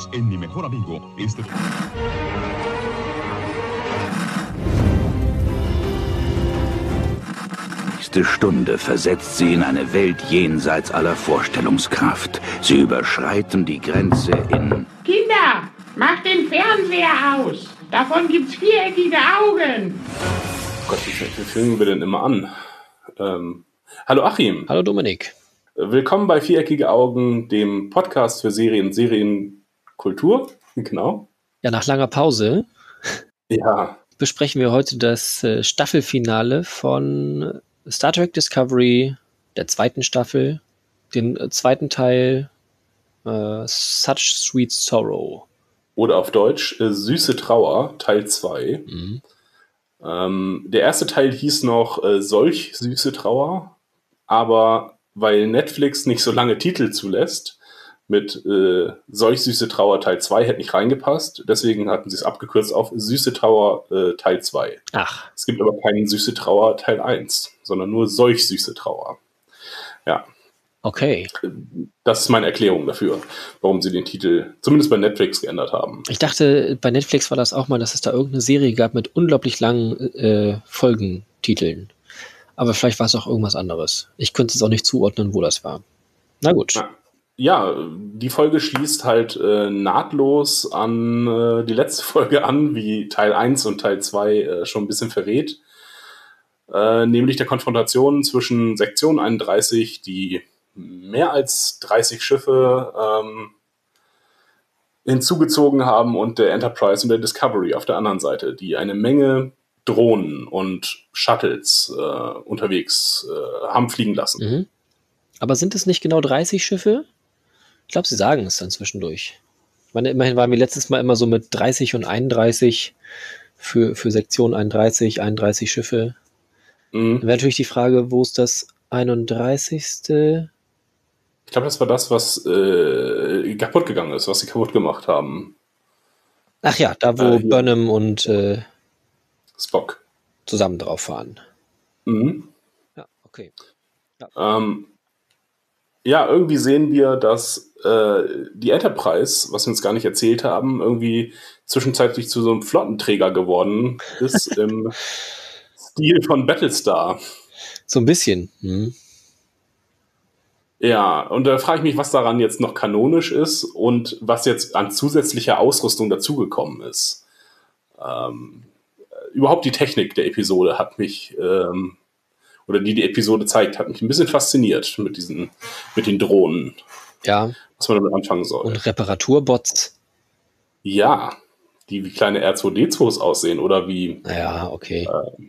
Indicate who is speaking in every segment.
Speaker 1: Bienvenidos en Mi Mejor Amigo. Este...
Speaker 2: nächste Stunde versetzt sie in eine Welt jenseits aller Vorstellungskraft. Sie überschreiten die Grenze in...
Speaker 3: Kinder, macht den Fernseher aus. Davon gibt's viereckige Augen.
Speaker 4: Gott, wie filmen wir denn immer an? Ähm, hallo Achim.
Speaker 5: Hallo Dominik.
Speaker 4: Willkommen bei Viereckige Augen, dem Podcast für Serien, Serienkultur. Genau.
Speaker 5: Ja, nach langer Pause.
Speaker 4: Ja.
Speaker 5: Besprechen wir heute das äh, Staffelfinale von Star Trek Discovery, der zweiten Staffel, den äh, zweiten Teil äh, Such Sweet Sorrow.
Speaker 4: Oder auf Deutsch äh, Süße Trauer, Teil 2. Mhm. Ähm, der erste Teil hieß noch äh, Solch süße Trauer, aber weil Netflix nicht so lange Titel zulässt, mit äh, Solch süße Trauer Teil 2 hätte nicht reingepasst. Deswegen hatten sie es abgekürzt auf Süße Trauer äh, Teil 2.
Speaker 5: Ach.
Speaker 4: Es gibt aber keinen Süße Trauer Teil 1, sondern nur Solch süße Trauer. Ja.
Speaker 5: Okay.
Speaker 4: Das ist meine Erklärung dafür, warum sie den Titel zumindest bei Netflix geändert haben.
Speaker 5: Ich dachte, bei Netflix war das auch mal, dass es da irgendeine Serie gab mit unglaublich langen äh, Folgentiteln. Aber vielleicht war es auch irgendwas anderes. Ich könnte es auch nicht zuordnen, wo das war. Na gut.
Speaker 4: Ja ja, die Folge schließt halt äh, nahtlos an äh, die letzte Folge an, wie Teil 1 und Teil 2 äh, schon ein bisschen verrät. Äh, nämlich der Konfrontation zwischen Sektion 31, die mehr als 30 Schiffe ähm, hinzugezogen haben, und der Enterprise und der Discovery auf der anderen Seite, die eine Menge Drohnen und Shuttles äh, unterwegs äh, haben fliegen lassen.
Speaker 5: Mhm. Aber sind es nicht genau 30 Schiffe? Ich glaube, sie sagen es dann zwischendurch. Ich meine, immerhin waren wir letztes Mal immer so mit 30 und 31 für, für Sektion 31, 31 Schiffe. Mhm. Dann wäre natürlich die Frage, wo ist das 31. Ich
Speaker 4: glaube, das war das, was äh, kaputt gegangen ist, was sie kaputt gemacht haben.
Speaker 5: Ach ja, da wo äh, Burnham und äh,
Speaker 4: Spock
Speaker 5: zusammen drauf fahren.
Speaker 4: Mhm.
Speaker 5: Ja, okay.
Speaker 4: Ja. Ähm, ja, irgendwie sehen wir, dass äh, die Enterprise, was wir uns gar nicht erzählt haben, irgendwie zwischenzeitlich zu so einem Flottenträger geworden ist im Stil von Battlestar.
Speaker 5: So ein bisschen. Hm.
Speaker 4: Ja, und da frage ich mich, was daran jetzt noch kanonisch ist und was jetzt an zusätzlicher Ausrüstung dazugekommen ist. Ähm, überhaupt die Technik der Episode hat mich ähm, oder die die Episode zeigt, hat mich ein bisschen fasziniert mit diesen, mit den Drohnen.
Speaker 5: Ja.
Speaker 4: Was man damit anfangen soll.
Speaker 5: Und Reparaturbots.
Speaker 4: Ja, die wie kleine R2D2s aussehen oder wie.
Speaker 5: Ja, okay.
Speaker 4: Äh,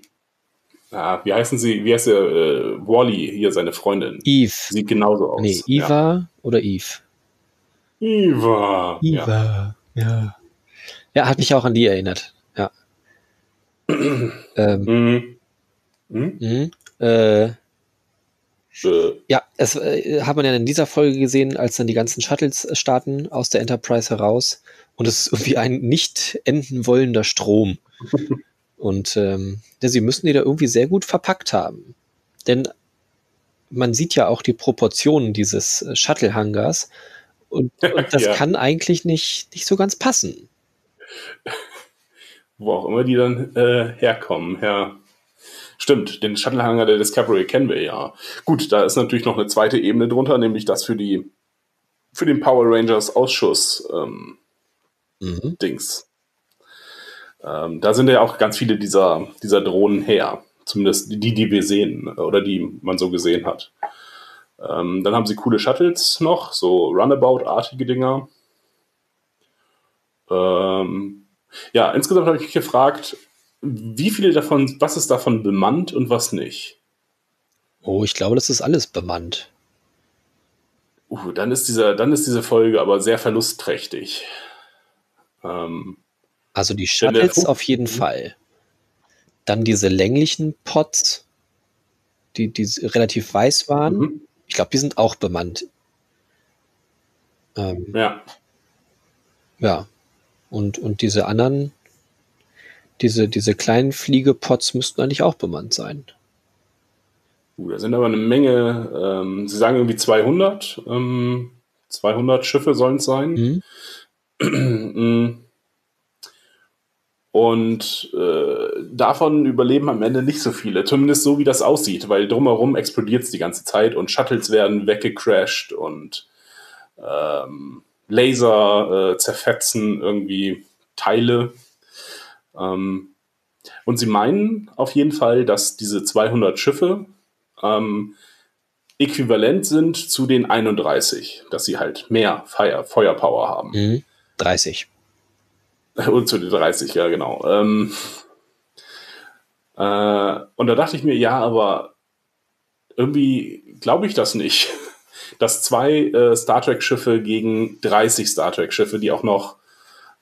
Speaker 4: ja, wie heißen sie? Wie heißt der? Äh, Wally, hier seine Freundin.
Speaker 5: Eve.
Speaker 4: Sieht genauso aus.
Speaker 5: Nee, Eva ja. oder Eve?
Speaker 4: Eva.
Speaker 5: Eva, ja. ja. Ja, hat mich auch an die erinnert. Ja.
Speaker 4: ähm, mhm.
Speaker 5: Mhm. Mhm. Äh, äh, ja, es äh, hat man ja in dieser Folge gesehen, als dann die ganzen Shuttles starten aus der Enterprise heraus und es ist irgendwie ein nicht enden wollender Strom. und ähm, ja, sie müssen die da irgendwie sehr gut verpackt haben. Denn man sieht ja auch die Proportionen dieses äh, Shuttle-Hangars und, und, das ja. kann eigentlich nicht, nicht so ganz passen.
Speaker 4: Wo auch immer die dann äh, herkommen, ja. Stimmt, den Shuttlehanger der Discovery kennen wir ja. Gut, da ist natürlich noch eine zweite Ebene drunter, nämlich das für die für den Power Rangers Ausschuss ähm, mhm. Dings. Ähm, da sind ja auch ganz viele dieser, dieser Drohnen her. Zumindest die, die wir sehen oder die man so gesehen hat. Ähm, dann haben sie coole Shuttles noch, so Runabout-artige Dinger. Ähm, ja, insgesamt habe ich mich gefragt, wie viele davon, was ist davon bemannt und was nicht?
Speaker 5: Oh, ich glaube, das ist alles bemannt.
Speaker 4: Uh, dann ist dieser, dann ist diese Folge aber sehr verlustträchtig.
Speaker 5: Ähm, also die Shuttles auf jeden Fall. Dann diese länglichen Pots, die, die relativ weiß waren. Mhm. Ich glaube, die sind auch bemannt.
Speaker 4: Ähm, ja.
Speaker 5: Ja. Und, und diese anderen, diese, diese kleinen Fliegepots müssten eigentlich auch bemannt sein.
Speaker 4: Uh, da sind aber eine Menge, ähm, Sie sagen irgendwie 200, ähm, 200 Schiffe sollen es sein. Mhm. Und äh, davon überleben am Ende nicht so viele, zumindest so wie das aussieht, weil drumherum explodiert es die ganze Zeit und Shuttles werden weggecrashed und ähm, Laser äh, zerfetzen irgendwie Teile. Ähm, und sie meinen auf jeden Fall, dass diese 200 Schiffe ähm, äquivalent sind zu den 31, dass sie halt mehr Fire, Feuerpower haben.
Speaker 5: Mhm. 30.
Speaker 4: Und zu den 30, ja, genau. Ähm, äh, und da dachte ich mir, ja, aber irgendwie glaube ich das nicht, dass zwei äh, Star Trek-Schiffe gegen 30 Star Trek-Schiffe, die auch noch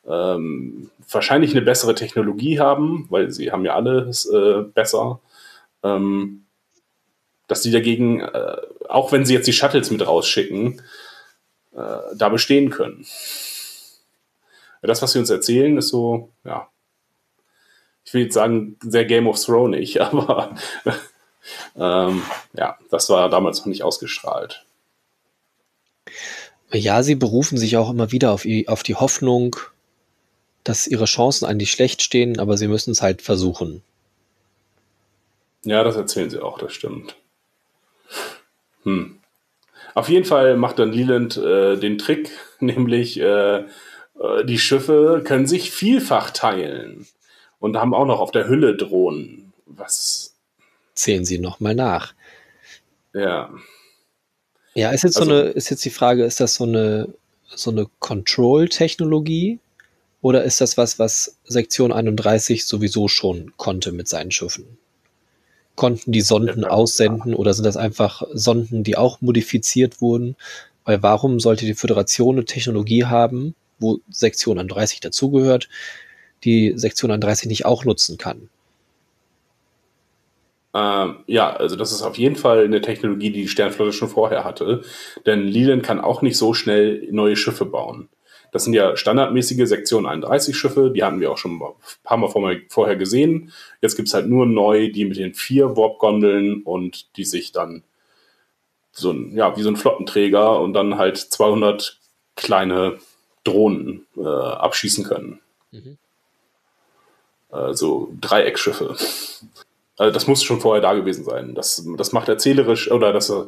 Speaker 4: ähm, wahrscheinlich eine bessere Technologie haben, weil sie haben ja alles äh, besser, ähm, dass die dagegen, äh, auch wenn sie jetzt die Shuttles mit rausschicken, äh, da bestehen können. Das, was sie uns erzählen, ist so, ja, ich will jetzt sagen, sehr Game of Thrones, aber ähm, ja, das war damals noch nicht ausgestrahlt.
Speaker 5: Ja, sie berufen sich auch immer wieder auf, auf die Hoffnung, dass ihre Chancen eigentlich schlecht stehen, aber sie müssen es halt versuchen.
Speaker 4: Ja, das erzählen sie auch, das stimmt. Hm. Auf jeden Fall macht dann Leland äh, den Trick, nämlich äh, äh, die Schiffe können sich vielfach teilen und haben auch noch auf der Hülle Drohnen. Was?
Speaker 5: Zählen Sie nochmal nach.
Speaker 4: Ja.
Speaker 5: Ja, ist jetzt also, so eine, ist jetzt die Frage, ist das so eine, so eine Control-Technologie? Oder ist das was, was Sektion 31 sowieso schon konnte mit seinen Schiffen? Konnten die Sonden aussenden oder sind das einfach Sonden, die auch modifiziert wurden? Weil warum sollte die Föderation eine Technologie haben, wo Sektion 31 dazugehört, die Sektion 31 nicht auch nutzen kann?
Speaker 4: Ähm, ja, also das ist auf jeden Fall eine Technologie, die die Sternflotte schon vorher hatte. Denn Leland kann auch nicht so schnell neue Schiffe bauen. Das sind ja standardmäßige Sektion 31 Schiffe, die hatten wir auch schon ein paar Mal vorher gesehen. Jetzt gibt es halt nur neu, die mit den vier Warp-Gondeln und die sich dann so ein, ja, wie so ein Flottenträger und dann halt 200 kleine Drohnen äh, abschießen können. Mhm. Also Dreieckschiffe. Also das muss schon vorher da gewesen sein. Das, das macht erzählerisch oder das äh,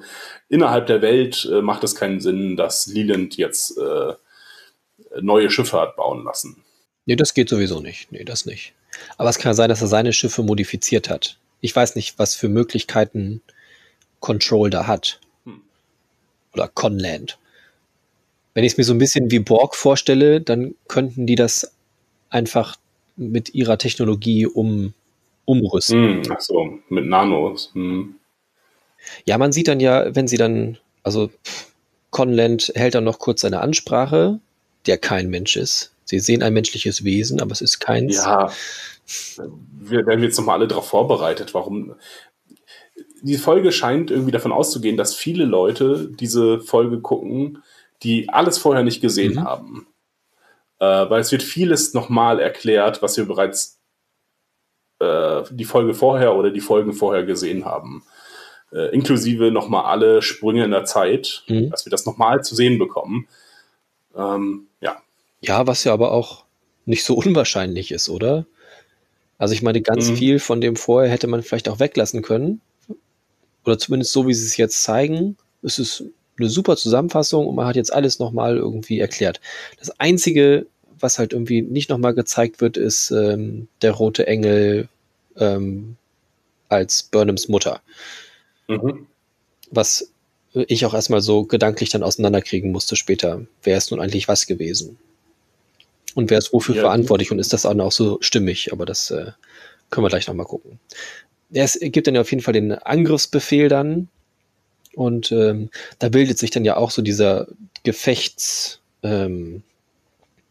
Speaker 4: innerhalb der Welt äh, macht es keinen Sinn, dass Leland jetzt äh, neue Schiffe hat bauen lassen.
Speaker 5: Nee, das geht sowieso nicht. Nee, das nicht. Aber es kann sein, dass er seine Schiffe modifiziert hat. Ich weiß nicht, was für Möglichkeiten Control da hat. Hm. Oder Conland. Wenn ich es mir so ein bisschen wie Borg vorstelle, dann könnten die das einfach mit ihrer Technologie um, umrüsten.
Speaker 4: Hm, ach so, mit Nanos. Hm.
Speaker 5: Ja, man sieht dann ja, wenn sie dann, also Conland hält dann noch kurz seine Ansprache der kein Mensch ist. Sie sehen ein menschliches Wesen, aber es ist keins.
Speaker 4: Ja, wir werden jetzt nochmal alle darauf vorbereitet. Warum? Die Folge scheint irgendwie davon auszugehen, dass viele Leute diese Folge gucken, die alles vorher nicht gesehen mhm. haben. Äh, weil es wird vieles nochmal erklärt, was wir bereits äh, die Folge vorher oder die Folgen vorher gesehen haben. Äh, inklusive nochmal alle Sprünge in der Zeit, mhm. dass wir das nochmal zu sehen bekommen. Ähm, ja.
Speaker 5: Ja, was ja aber auch nicht so unwahrscheinlich ist, oder? Also ich meine, ganz mhm. viel von dem vorher hätte man vielleicht auch weglassen können. Oder zumindest so, wie sie es jetzt zeigen. Es ist eine super Zusammenfassung und man hat jetzt alles nochmal irgendwie erklärt. Das Einzige, was halt irgendwie nicht nochmal gezeigt wird, ist ähm, der rote Engel ähm, als Burnhams Mutter. Mhm. Was ich auch erstmal so gedanklich dann auseinanderkriegen musste später. Wer ist nun eigentlich was gewesen? Und wer ist wofür ja, verantwortlich und ist das auch so stimmig? Aber das äh, können wir gleich nochmal gucken. Es gibt dann ja auf jeden Fall den Angriffsbefehl dann. Und ähm, da bildet sich dann ja auch so dieser Gefechts, ähm,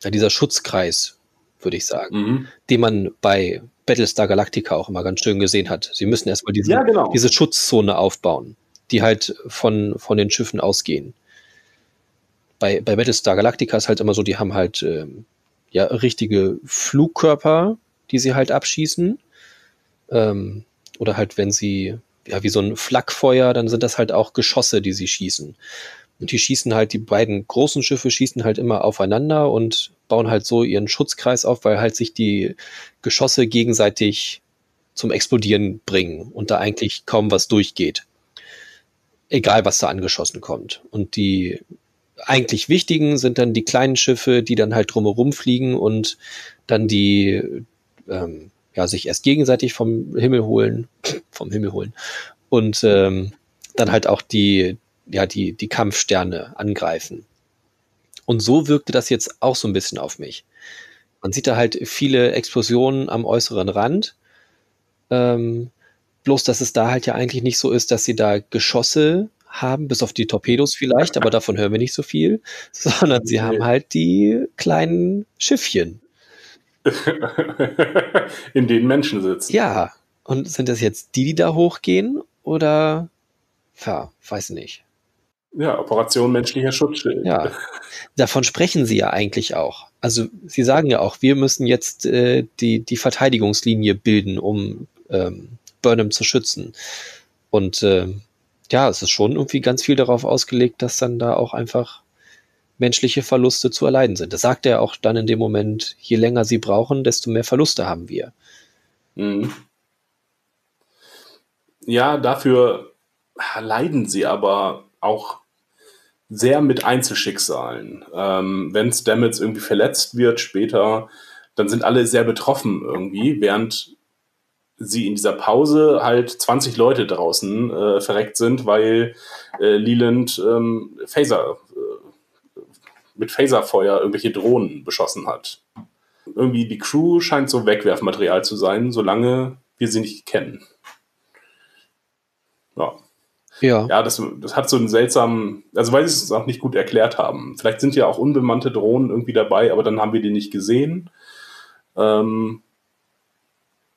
Speaker 5: ja, dieser Schutzkreis, würde ich sagen, mhm. den man bei Battlestar Galactica auch immer ganz schön gesehen hat. Sie müssen erstmal diese, ja, genau. diese Schutzzone aufbauen die halt von, von den Schiffen ausgehen. Bei, bei Battlestar Galactica ist halt immer so, die haben halt ähm, ja richtige Flugkörper, die sie halt abschießen. Ähm, oder halt, wenn sie, ja, wie so ein Flakfeuer, dann sind das halt auch Geschosse, die sie schießen. Und die schießen halt, die beiden großen Schiffe schießen halt immer aufeinander und bauen halt so ihren Schutzkreis auf, weil halt sich die Geschosse gegenseitig zum Explodieren bringen und da eigentlich kaum was durchgeht. Egal, was da angeschossen kommt. Und die eigentlich wichtigen sind dann die kleinen Schiffe, die dann halt drumherum fliegen und dann die ähm, ja sich erst gegenseitig vom Himmel holen, vom Himmel holen und ähm, dann halt auch die ja die die Kampfsterne angreifen. Und so wirkte das jetzt auch so ein bisschen auf mich. Man sieht da halt viele Explosionen am äußeren Rand. Ähm, bloß, dass es da halt ja eigentlich nicht so ist, dass sie da Geschosse haben, bis auf die Torpedos vielleicht, aber davon hören wir nicht so viel, sondern sie haben halt die kleinen Schiffchen.
Speaker 4: In denen Menschen sitzen.
Speaker 5: Ja, und sind das jetzt die, die da hochgehen oder, ja, weiß nicht.
Speaker 4: Ja, Operation menschlicher Schutzschild.
Speaker 5: Ja, davon sprechen sie ja eigentlich auch. Also sie sagen ja auch, wir müssen jetzt äh, die, die Verteidigungslinie bilden, um ähm, Burnham zu schützen. Und äh, ja, es ist schon irgendwie ganz viel darauf ausgelegt, dass dann da auch einfach menschliche Verluste zu erleiden sind. Das sagt er auch dann in dem Moment, je länger sie brauchen, desto mehr Verluste haben wir.
Speaker 4: Mhm. Ja, dafür leiden sie aber auch sehr mit Einzelschicksalen. Ähm, wenn Stamets irgendwie verletzt wird später, dann sind alle sehr betroffen irgendwie, während sie in dieser Pause halt 20 Leute draußen äh, verreckt sind, weil äh, Leland ähm, Phaser, äh, mit Phaserfeuer irgendwelche Drohnen beschossen hat. Irgendwie die Crew scheint so Wegwerfmaterial zu sein, solange wir sie nicht kennen. Ja. Ja, ja das, das hat so einen seltsamen, also weil sie es auch nicht gut erklärt haben. Vielleicht sind ja auch unbemannte Drohnen irgendwie dabei, aber dann haben wir die nicht gesehen. Ähm,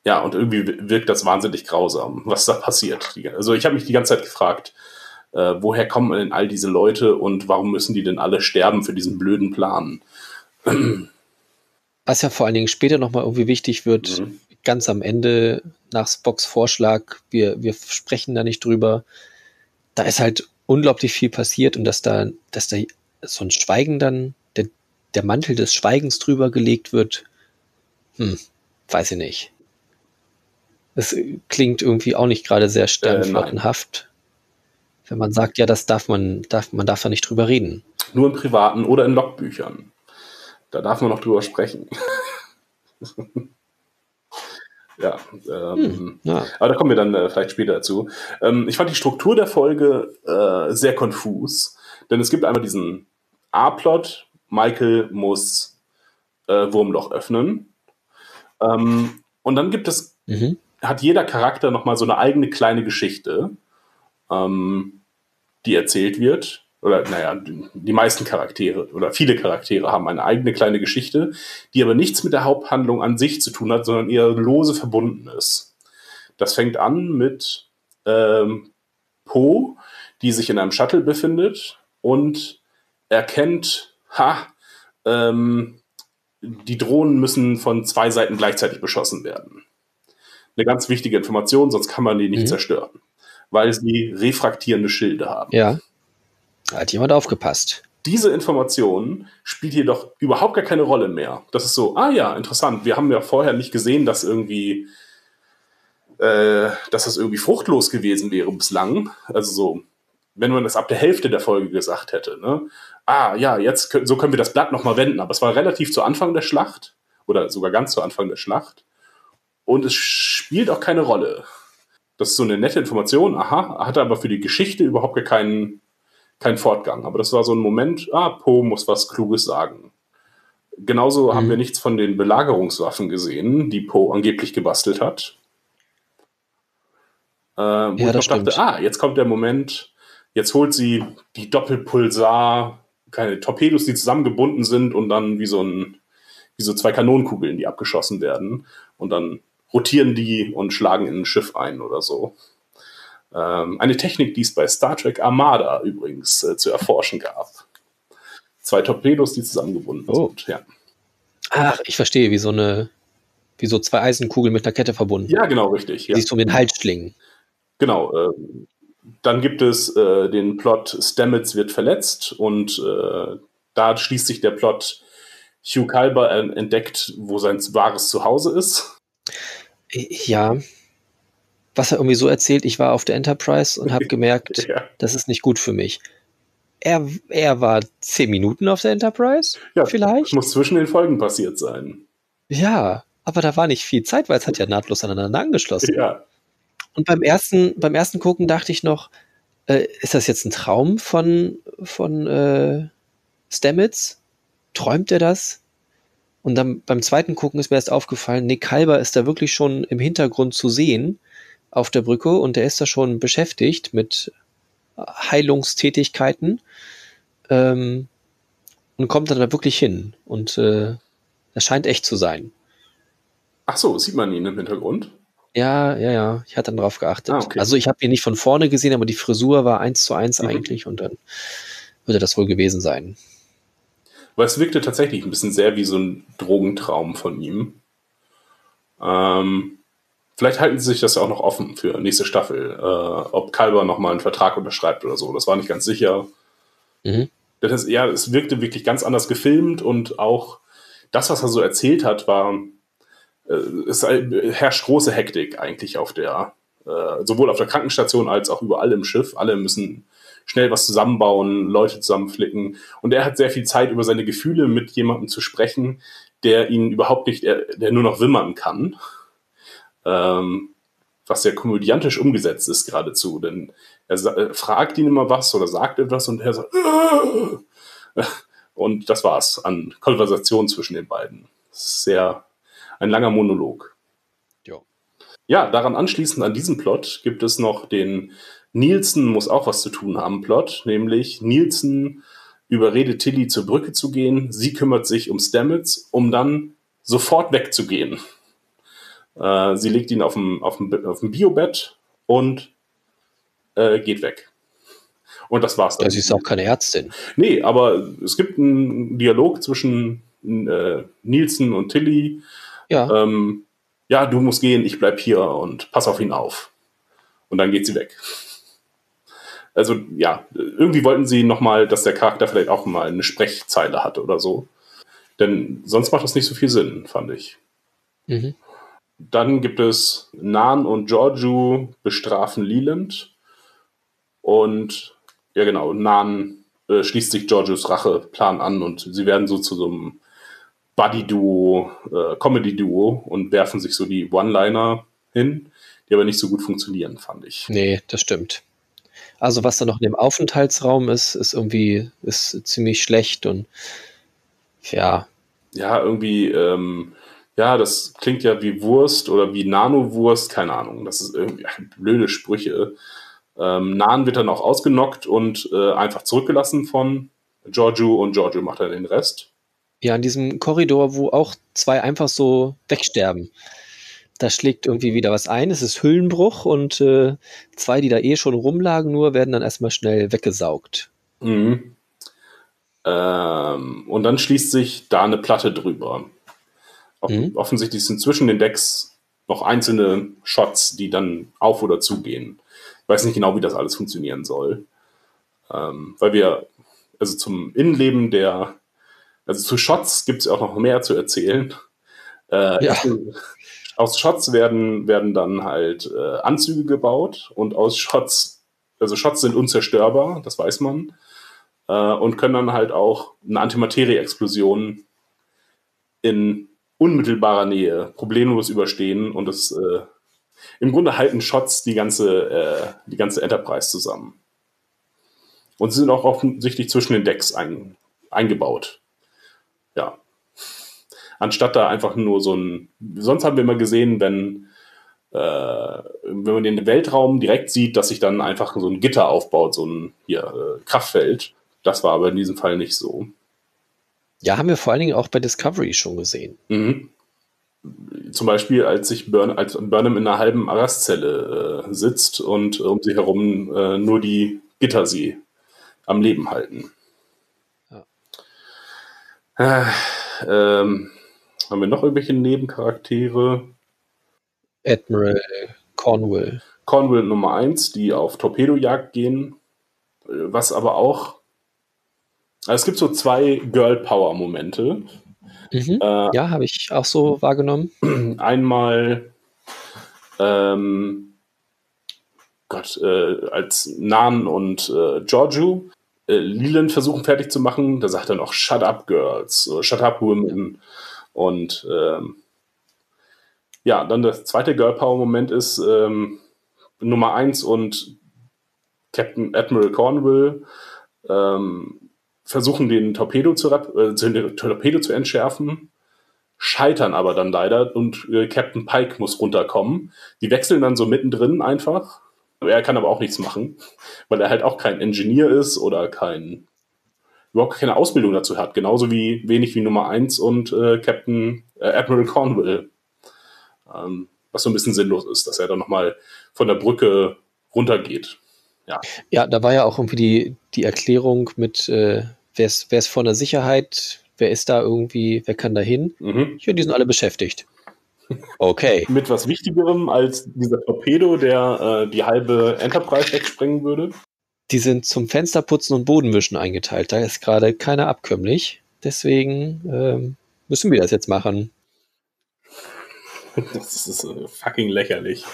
Speaker 4: ja, und irgendwie wirkt das wahnsinnig grausam, was da passiert. Also ich habe mich die ganze Zeit gefragt, äh, woher kommen denn all diese Leute und warum müssen die denn alle sterben für diesen blöden Plan?
Speaker 5: Was ja vor allen Dingen später nochmal irgendwie wichtig wird, mhm. ganz am Ende nach Spocks Vorschlag, wir, wir sprechen da nicht drüber, da ist halt unglaublich viel passiert und dass da, dass da so ein Schweigen dann, der, der Mantel des Schweigens drüber gelegt wird, hm, weiß ich nicht. Es klingt irgendwie auch nicht gerade sehr sternflottenhaft. Äh, wenn man sagt, ja, das darf man, darf, man darf da nicht drüber reden.
Speaker 4: Nur in privaten oder in Logbüchern. Da darf man noch drüber sprechen. ja, ähm, hm, ja, aber da kommen wir dann äh, vielleicht später dazu. Ähm, ich fand die Struktur der Folge äh, sehr konfus, denn es gibt einmal diesen A-Plot, Michael muss äh, Wurmloch öffnen. Ähm, und dann gibt es mhm hat jeder Charakter nochmal so eine eigene kleine Geschichte, ähm, die erzählt wird. Oder, naja, die meisten Charaktere oder viele Charaktere haben eine eigene kleine Geschichte, die aber nichts mit der Haupthandlung an sich zu tun hat, sondern eher lose verbunden ist. Das fängt an mit ähm, Poe, die sich in einem Shuttle befindet und erkennt, ha, ähm, die Drohnen müssen von zwei Seiten gleichzeitig beschossen werden eine ganz wichtige Information, sonst kann man die nicht mhm. zerstören, weil sie refraktierende Schilde haben.
Speaker 5: Ja. Da hat jemand aufgepasst.
Speaker 4: Diese Information spielt jedoch überhaupt gar keine Rolle mehr. Das ist so, ah ja, interessant. Wir haben ja vorher nicht gesehen, dass irgendwie, äh, dass das irgendwie fruchtlos gewesen wäre bislang. Also so, wenn man das ab der Hälfte der Folge gesagt hätte, ne? Ah ja, jetzt so können wir das Blatt nochmal wenden. Aber es war relativ zu Anfang der Schlacht oder sogar ganz zu Anfang der Schlacht. Und es spielt auch keine Rolle. Das ist so eine nette Information, aha, hatte aber für die Geschichte überhaupt keinen, keinen Fortgang. Aber das war so ein Moment, ah, Po muss was Kluges sagen. Genauso mhm. haben wir nichts von den Belagerungswaffen gesehen, die Po angeblich gebastelt hat. Äh, wo ja, ich dachte, ah, jetzt kommt der Moment, jetzt holt sie die Doppelpulsar, keine Torpedos, die zusammengebunden sind und dann wie so ein, wie so zwei Kanonenkugeln, die abgeschossen werden. Und dann rotieren die und schlagen in ein Schiff ein oder so. Ähm, eine Technik, die es bei Star Trek Armada übrigens äh, zu erforschen gab. Zwei Torpedos, die zusammengebunden oh. sind. Ja.
Speaker 5: Ach, ich verstehe, wie so eine, wie so zwei Eisenkugeln mit einer Kette verbunden.
Speaker 4: Ja, genau, richtig. Ja.
Speaker 5: Siehst du um den Hals schlingen.
Speaker 4: Genau. Äh, dann gibt es äh, den Plot, Stamets wird verletzt und äh, da schließt sich der Plot, Hugh Kalber entdeckt, wo sein wahres Zuhause ist.
Speaker 5: Ja. Was er irgendwie so erzählt, ich war auf der Enterprise und habe gemerkt, ja. das ist nicht gut für mich. Er, er war zehn Minuten auf der Enterprise, ja, vielleicht.
Speaker 4: Muss zwischen den Folgen passiert sein.
Speaker 5: Ja, aber da war nicht viel Zeit, weil es hat ja nahtlos aneinander angeschlossen.
Speaker 4: Ja.
Speaker 5: Und beim ersten, beim ersten Gucken dachte ich noch, äh, ist das jetzt ein Traum von, von äh, Stamets? Träumt er das? Und dann beim zweiten Gucken ist mir erst aufgefallen, Nick Halber ist da wirklich schon im Hintergrund zu sehen auf der Brücke und der ist da schon beschäftigt mit Heilungstätigkeiten ähm, und kommt dann da wirklich hin. Und äh, das scheint echt zu sein.
Speaker 4: Ach so, sieht man ihn im Hintergrund?
Speaker 5: Ja, ja, ja. Ich hatte dann drauf geachtet. Ah, okay. Also ich habe ihn nicht von vorne gesehen, aber die Frisur war eins zu eins mhm. eigentlich und dann würde das wohl gewesen sein.
Speaker 4: Weil es wirkte tatsächlich ein bisschen sehr wie so ein Drogentraum von ihm. Ähm, vielleicht halten sie sich das ja auch noch offen für nächste Staffel, äh, ob Kalber nochmal einen Vertrag unterschreibt oder so. Das war nicht ganz sicher. Mhm. Das, ja, es wirkte wirklich ganz anders gefilmt und auch das, was er so erzählt hat, war äh, es herrscht große Hektik eigentlich auf der, äh, sowohl auf der Krankenstation als auch überall im Schiff. Alle müssen schnell was zusammenbauen, Leute zusammenflicken. Und er hat sehr viel Zeit, über seine Gefühle mit jemandem zu sprechen, der ihn überhaupt nicht, der, der nur noch wimmern kann. Ähm, was sehr komödiantisch umgesetzt ist geradezu, denn er, er, fragt ihn immer was oder sagt etwas und er sagt, Aah! und das war's an Konversation zwischen den beiden. Sehr ein langer Monolog.
Speaker 5: Jo.
Speaker 4: Ja, daran anschließend an diesem Plot gibt es noch den Nielsen muss auch was zu tun haben Plot, nämlich Nielsen überredet Tilly zur Brücke zu gehen, sie kümmert sich um Stamets, um dann sofort wegzugehen. Äh, sie legt ihn auf dem, auf dem, auf dem Biobett und äh, geht weg. Und das war's
Speaker 5: dann. Sie ist auch keine Ärztin.
Speaker 4: Nee, aber es gibt einen Dialog zwischen äh, Nielsen und Tilly,
Speaker 5: ja.
Speaker 4: Ähm, ja, du musst gehen, ich bleib hier und pass auf ihn auf. Und dann geht sie weg. Also ja, irgendwie wollten sie nochmal, dass der Charakter vielleicht auch mal eine Sprechzeile hat oder so. Denn sonst macht das nicht so viel Sinn, fand ich. Mhm. Dann gibt es Nan und Giorgio bestrafen Leland. Und ja genau, Nan äh, schließt sich Giorgios Racheplan an und sie werden so zu so einem Buddy-Duo, äh, Comedy-Duo und werfen sich so die One-Liner hin, die aber nicht so gut funktionieren, fand ich.
Speaker 5: Nee, das stimmt. Also was da noch in dem Aufenthaltsraum ist, ist irgendwie ist ziemlich schlecht und ja.
Speaker 4: Ja, irgendwie, ähm, ja, das klingt ja wie Wurst oder wie Nano-Wurst, keine Ahnung. Das ist irgendwie blöde Sprüche. Ähm, Nan wird dann auch ausgenockt und äh, einfach zurückgelassen von Giorgio und Giorgio macht dann den Rest.
Speaker 5: Ja, in diesem Korridor, wo auch zwei einfach so wegsterben. Da schlägt irgendwie wieder was ein. Es ist Hüllenbruch und äh, zwei, die da eh schon rumlagen, nur werden dann erstmal schnell weggesaugt.
Speaker 4: Mhm. Ähm, und dann schließt sich da eine Platte drüber. Off mhm. Offensichtlich sind zwischen den Decks noch einzelne Shots, die dann auf oder zugehen. Ich weiß nicht genau, wie das alles funktionieren soll. Ähm, weil wir, also zum Innenleben der also zu Shots gibt es auch noch mehr zu erzählen. Äh, ja. Aus Shots werden, werden dann halt äh, Anzüge gebaut und aus Shots, also Shots sind unzerstörbar, das weiß man, äh, und können dann halt auch eine Antimaterie-Explosion in unmittelbarer Nähe problemlos überstehen und das äh, im Grunde halten Shots die ganze, äh, die ganze Enterprise zusammen. Und sie sind auch offensichtlich zwischen den Decks ein, eingebaut. Anstatt da einfach nur so ein, sonst haben wir immer gesehen, wenn, äh, wenn man den Weltraum direkt sieht, dass sich dann einfach so ein Gitter aufbaut, so ein hier, äh, Kraftfeld. Das war aber in diesem Fall nicht so.
Speaker 5: Ja, haben wir vor allen Dingen auch bei Discovery schon gesehen.
Speaker 4: Mhm. Zum Beispiel, als sich Burn, als Burnham in einer halben Arrestzelle äh, sitzt und um sie herum äh, nur die Gitter sie am Leben halten. Äh, ähm, haben wir noch irgendwelche Nebencharaktere?
Speaker 5: Admiral Cornwall.
Speaker 4: Cornwall Nummer 1, die auf Torpedojagd gehen. Was aber auch. Also es gibt so zwei Girl Power Momente.
Speaker 5: Mhm. Äh, ja, habe ich auch so wahrgenommen.
Speaker 4: Einmal ähm, Gott, äh, als Nan und äh, Giorgio äh, Leland versuchen fertig zu machen, da sagt er noch Shut up, Girls, Shut up, Women. Und ähm, ja, dann das zweite Girl Power Moment ist ähm, Nummer eins und Captain Admiral Cornwall ähm, versuchen den Torpedo zu, äh, den Torpedo zu entschärfen, scheitern aber dann leider und äh, Captain Pike muss runterkommen. Die wechseln dann so mittendrin einfach. Er kann aber auch nichts machen, weil er halt auch kein Ingenieur ist oder kein überhaupt keine Ausbildung dazu hat. Genauso wie wenig wie Nummer 1 und äh, Captain äh, Admiral Cornwall. Ähm, was so ein bisschen sinnlos ist, dass er dann nochmal von der Brücke runtergeht. Ja.
Speaker 5: ja, da war ja auch irgendwie die, die Erklärung mit, äh, wer ist, von der Sicherheit, wer ist da irgendwie, wer kann da hin? Mhm. Ja, die sind alle beschäftigt. Okay.
Speaker 4: Mit was Wichtigerem als dieser Torpedo, der äh, die halbe Enterprise wegsprengen würde?
Speaker 5: Die sind zum Fensterputzen und Bodenwischen eingeteilt. Da ist gerade keiner abkömmlich. Deswegen ähm, müssen wir das jetzt machen.
Speaker 4: Das ist äh, fucking lächerlich.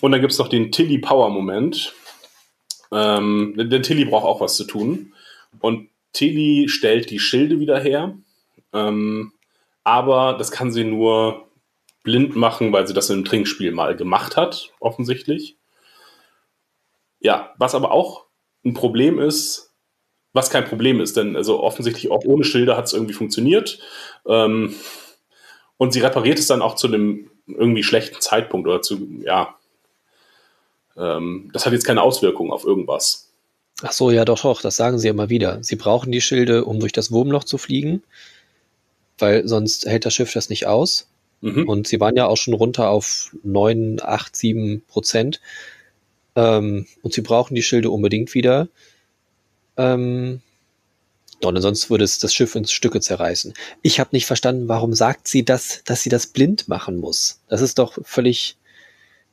Speaker 4: Und dann gibt es noch den Tilly Power Moment. Ähm, denn Tilly braucht auch was zu tun. Und Tilly stellt die Schilde wieder her. Ähm, aber das kann sie nur blind machen, weil sie das im Trinkspiel mal gemacht hat, offensichtlich. Ja, was aber auch ein Problem ist, was kein Problem ist, denn also offensichtlich auch ohne Schilder hat es irgendwie funktioniert. Ähm, und sie repariert es dann auch zu einem irgendwie schlechten Zeitpunkt oder zu, ja, ähm, das hat jetzt keine Auswirkung auf irgendwas.
Speaker 5: Ach so, ja, doch, doch, das sagen sie immer wieder. Sie brauchen die Schilde, um durch das Wurmloch zu fliegen, weil sonst hält das Schiff das nicht aus. Mhm. Und sie waren ja auch schon runter auf 9, 8, 7 Prozent. Ähm, und sie brauchen die Schilde unbedingt wieder. Ähm, und sonst würde es das Schiff in Stücke zerreißen. Ich habe nicht verstanden, warum sagt sie das, dass sie das blind machen muss. Das ist doch völlig,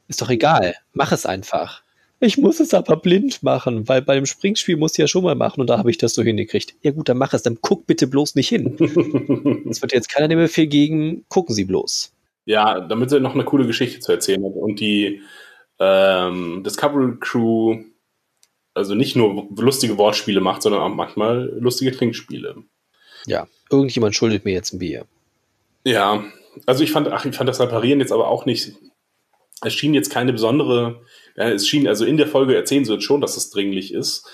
Speaker 5: ist doch egal. Mach es einfach. Ich muss es aber blind machen, weil bei dem Springspiel muss ich ja schon mal machen und da habe ich das so hingekriegt. Ja gut, dann mach es, dann guck bitte bloß nicht hin. Es wird jetzt keiner den Befehl gegen, gucken Sie bloß.
Speaker 4: Ja, damit sie noch eine coole Geschichte zu erzählen hat und die ähm, Discovery Crew also nicht nur lustige Wortspiele macht, sondern auch manchmal lustige Trinkspiele.
Speaker 5: Ja, irgendjemand schuldet mir jetzt ein Bier.
Speaker 4: Ja, also ich fand, ach, ich fand das Reparieren jetzt aber auch nicht. Es schien jetzt keine besondere ja, es schien, also in der Folge erzählen sie uns schon, dass es dringlich ist.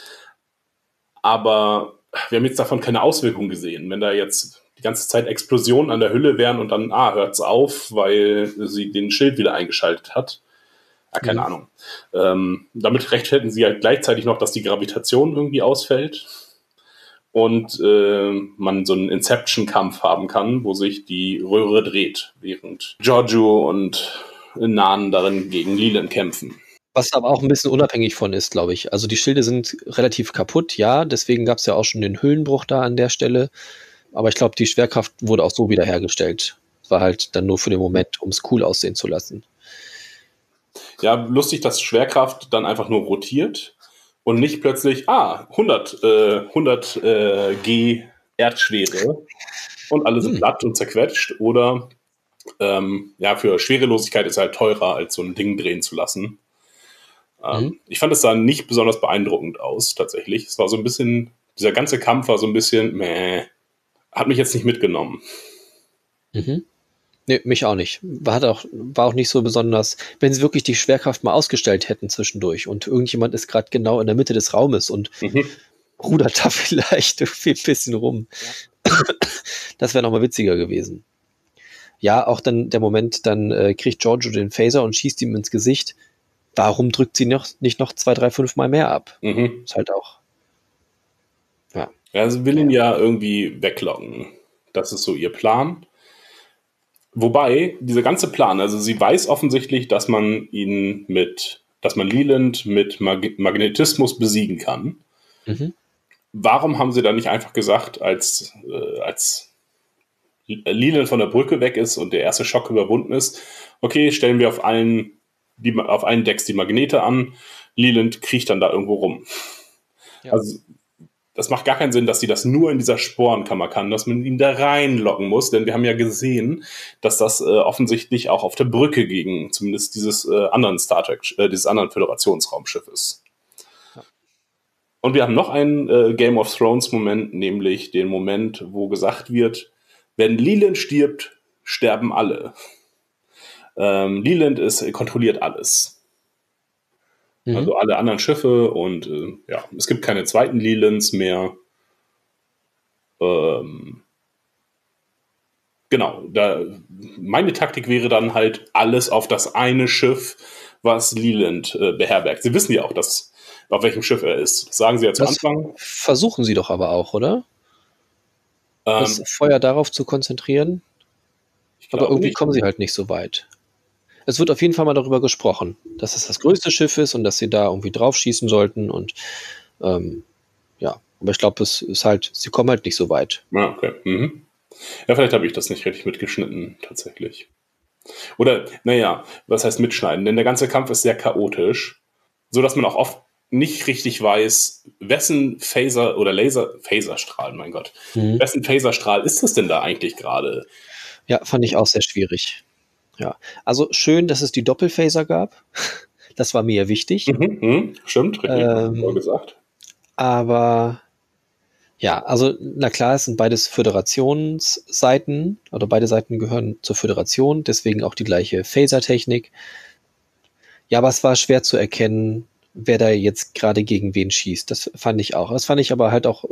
Speaker 4: Aber wir haben jetzt davon keine Auswirkungen gesehen. Wenn da jetzt die ganze Zeit Explosionen an der Hülle wären und dann, ah, hört's auf, weil sie den Schild wieder eingeschaltet hat. Ah, keine mhm. Ahnung. Ähm, damit rechtfertigen sie halt gleichzeitig noch, dass die Gravitation irgendwie ausfällt und äh, man so einen Inception-Kampf haben kann, wo sich die Röhre dreht, während Giorgio und Nan darin gegen Leland kämpfen.
Speaker 5: Was aber auch ein bisschen unabhängig von ist, glaube ich. Also die Schilde sind relativ kaputt, ja, deswegen gab es ja auch schon den Hüllenbruch da an der Stelle. Aber ich glaube, die Schwerkraft wurde auch so wiederhergestellt. War halt dann nur für den Moment, um es cool aussehen zu lassen.
Speaker 4: Ja, lustig, dass Schwerkraft dann einfach nur rotiert und nicht plötzlich, ah, 100, äh, 100 äh, G Erdschwere und alle sind hm. platt und zerquetscht. Oder ähm, ja, für Schwerelosigkeit ist halt teurer, als so ein Ding drehen zu lassen. Ähm, mhm. Ich fand es sah nicht besonders beeindruckend aus, tatsächlich. Es war so ein bisschen, dieser ganze Kampf war so ein bisschen, meh, hat mich jetzt nicht mitgenommen.
Speaker 5: Mhm. Nee, mich auch nicht. War auch, war auch nicht so besonders, wenn sie wirklich die Schwerkraft mal ausgestellt hätten zwischendurch und irgendjemand ist gerade genau in der Mitte des Raumes und mhm. rudert da vielleicht irgendwie ein bisschen rum. Ja. Das wäre nochmal witziger gewesen. Ja, auch dann der Moment, dann äh, kriegt Giorgio den Phaser und schießt ihm ins Gesicht warum drückt sie noch, nicht noch zwei, drei, fünf Mal mehr ab? Mhm. Ist halt auch.
Speaker 4: Ja. ja sie will ihn ja irgendwie weglocken. Das ist so ihr Plan. Wobei, dieser ganze Plan, also sie weiß offensichtlich, dass man ihn mit, dass man Leland mit Mag Magnetismus besiegen kann. Mhm. Warum haben sie dann nicht einfach gesagt, als, äh, als Leland von der Brücke weg ist und der erste Schock überwunden ist, okay, stellen wir auf allen die, auf einen Decks die Magnete an, Leland kriecht dann da irgendwo rum. Ja. Also das macht gar keinen Sinn, dass sie das nur in dieser Sporenkammer kann, dass man ihn da reinlocken muss, denn wir haben ja gesehen, dass das äh, offensichtlich auch auf der Brücke gegen zumindest dieses äh, anderen Star Trek, äh, dieses anderen Föderationsraumschiff ist. Und wir haben noch einen äh, Game of Thrones Moment, nämlich den Moment, wo gesagt wird, wenn Leland stirbt, sterben alle. Ähm, Leland ist, kontrolliert alles. Mhm. Also alle anderen Schiffe und äh, ja, es gibt keine zweiten Lelands mehr. Ähm, genau, da, meine Taktik wäre dann halt alles auf das eine Schiff, was Leland äh, beherbergt. Sie wissen ja auch, dass, auf welchem Schiff er ist. Das sagen sie ja zu das Anfang.
Speaker 5: Versuchen sie doch aber auch, oder? Das ähm, Feuer darauf zu konzentrieren. Aber irgendwie nicht. kommen sie halt nicht so weit es wird auf jeden Fall mal darüber gesprochen, dass es das größte Schiff ist und dass sie da irgendwie drauf schießen sollten und ähm, ja, aber ich glaube, es ist halt, sie kommen halt nicht so weit.
Speaker 4: Ah, okay. Mhm. Ja, vielleicht habe ich das nicht richtig mitgeschnitten, tatsächlich. Oder, naja, was heißt mitschneiden? Denn der ganze Kampf ist sehr chaotisch, so dass man auch oft nicht richtig weiß, wessen Phaser oder Laser, Phaserstrahl, mein Gott, mhm. wessen Phaserstrahl ist das denn da eigentlich gerade?
Speaker 5: Ja, fand ich auch sehr schwierig. Ja, also schön, dass es die Doppelphaser gab. Das war mir wichtig. Mhm,
Speaker 4: mh, stimmt, richtig, ähm, gesagt.
Speaker 5: Aber ja, also na klar, es sind beides Föderationsseiten oder beide Seiten gehören zur Föderation, deswegen auch die gleiche Phaser-Technik. Ja, aber es war schwer zu erkennen, wer da jetzt gerade gegen wen schießt. Das fand ich auch. Das fand ich aber halt auch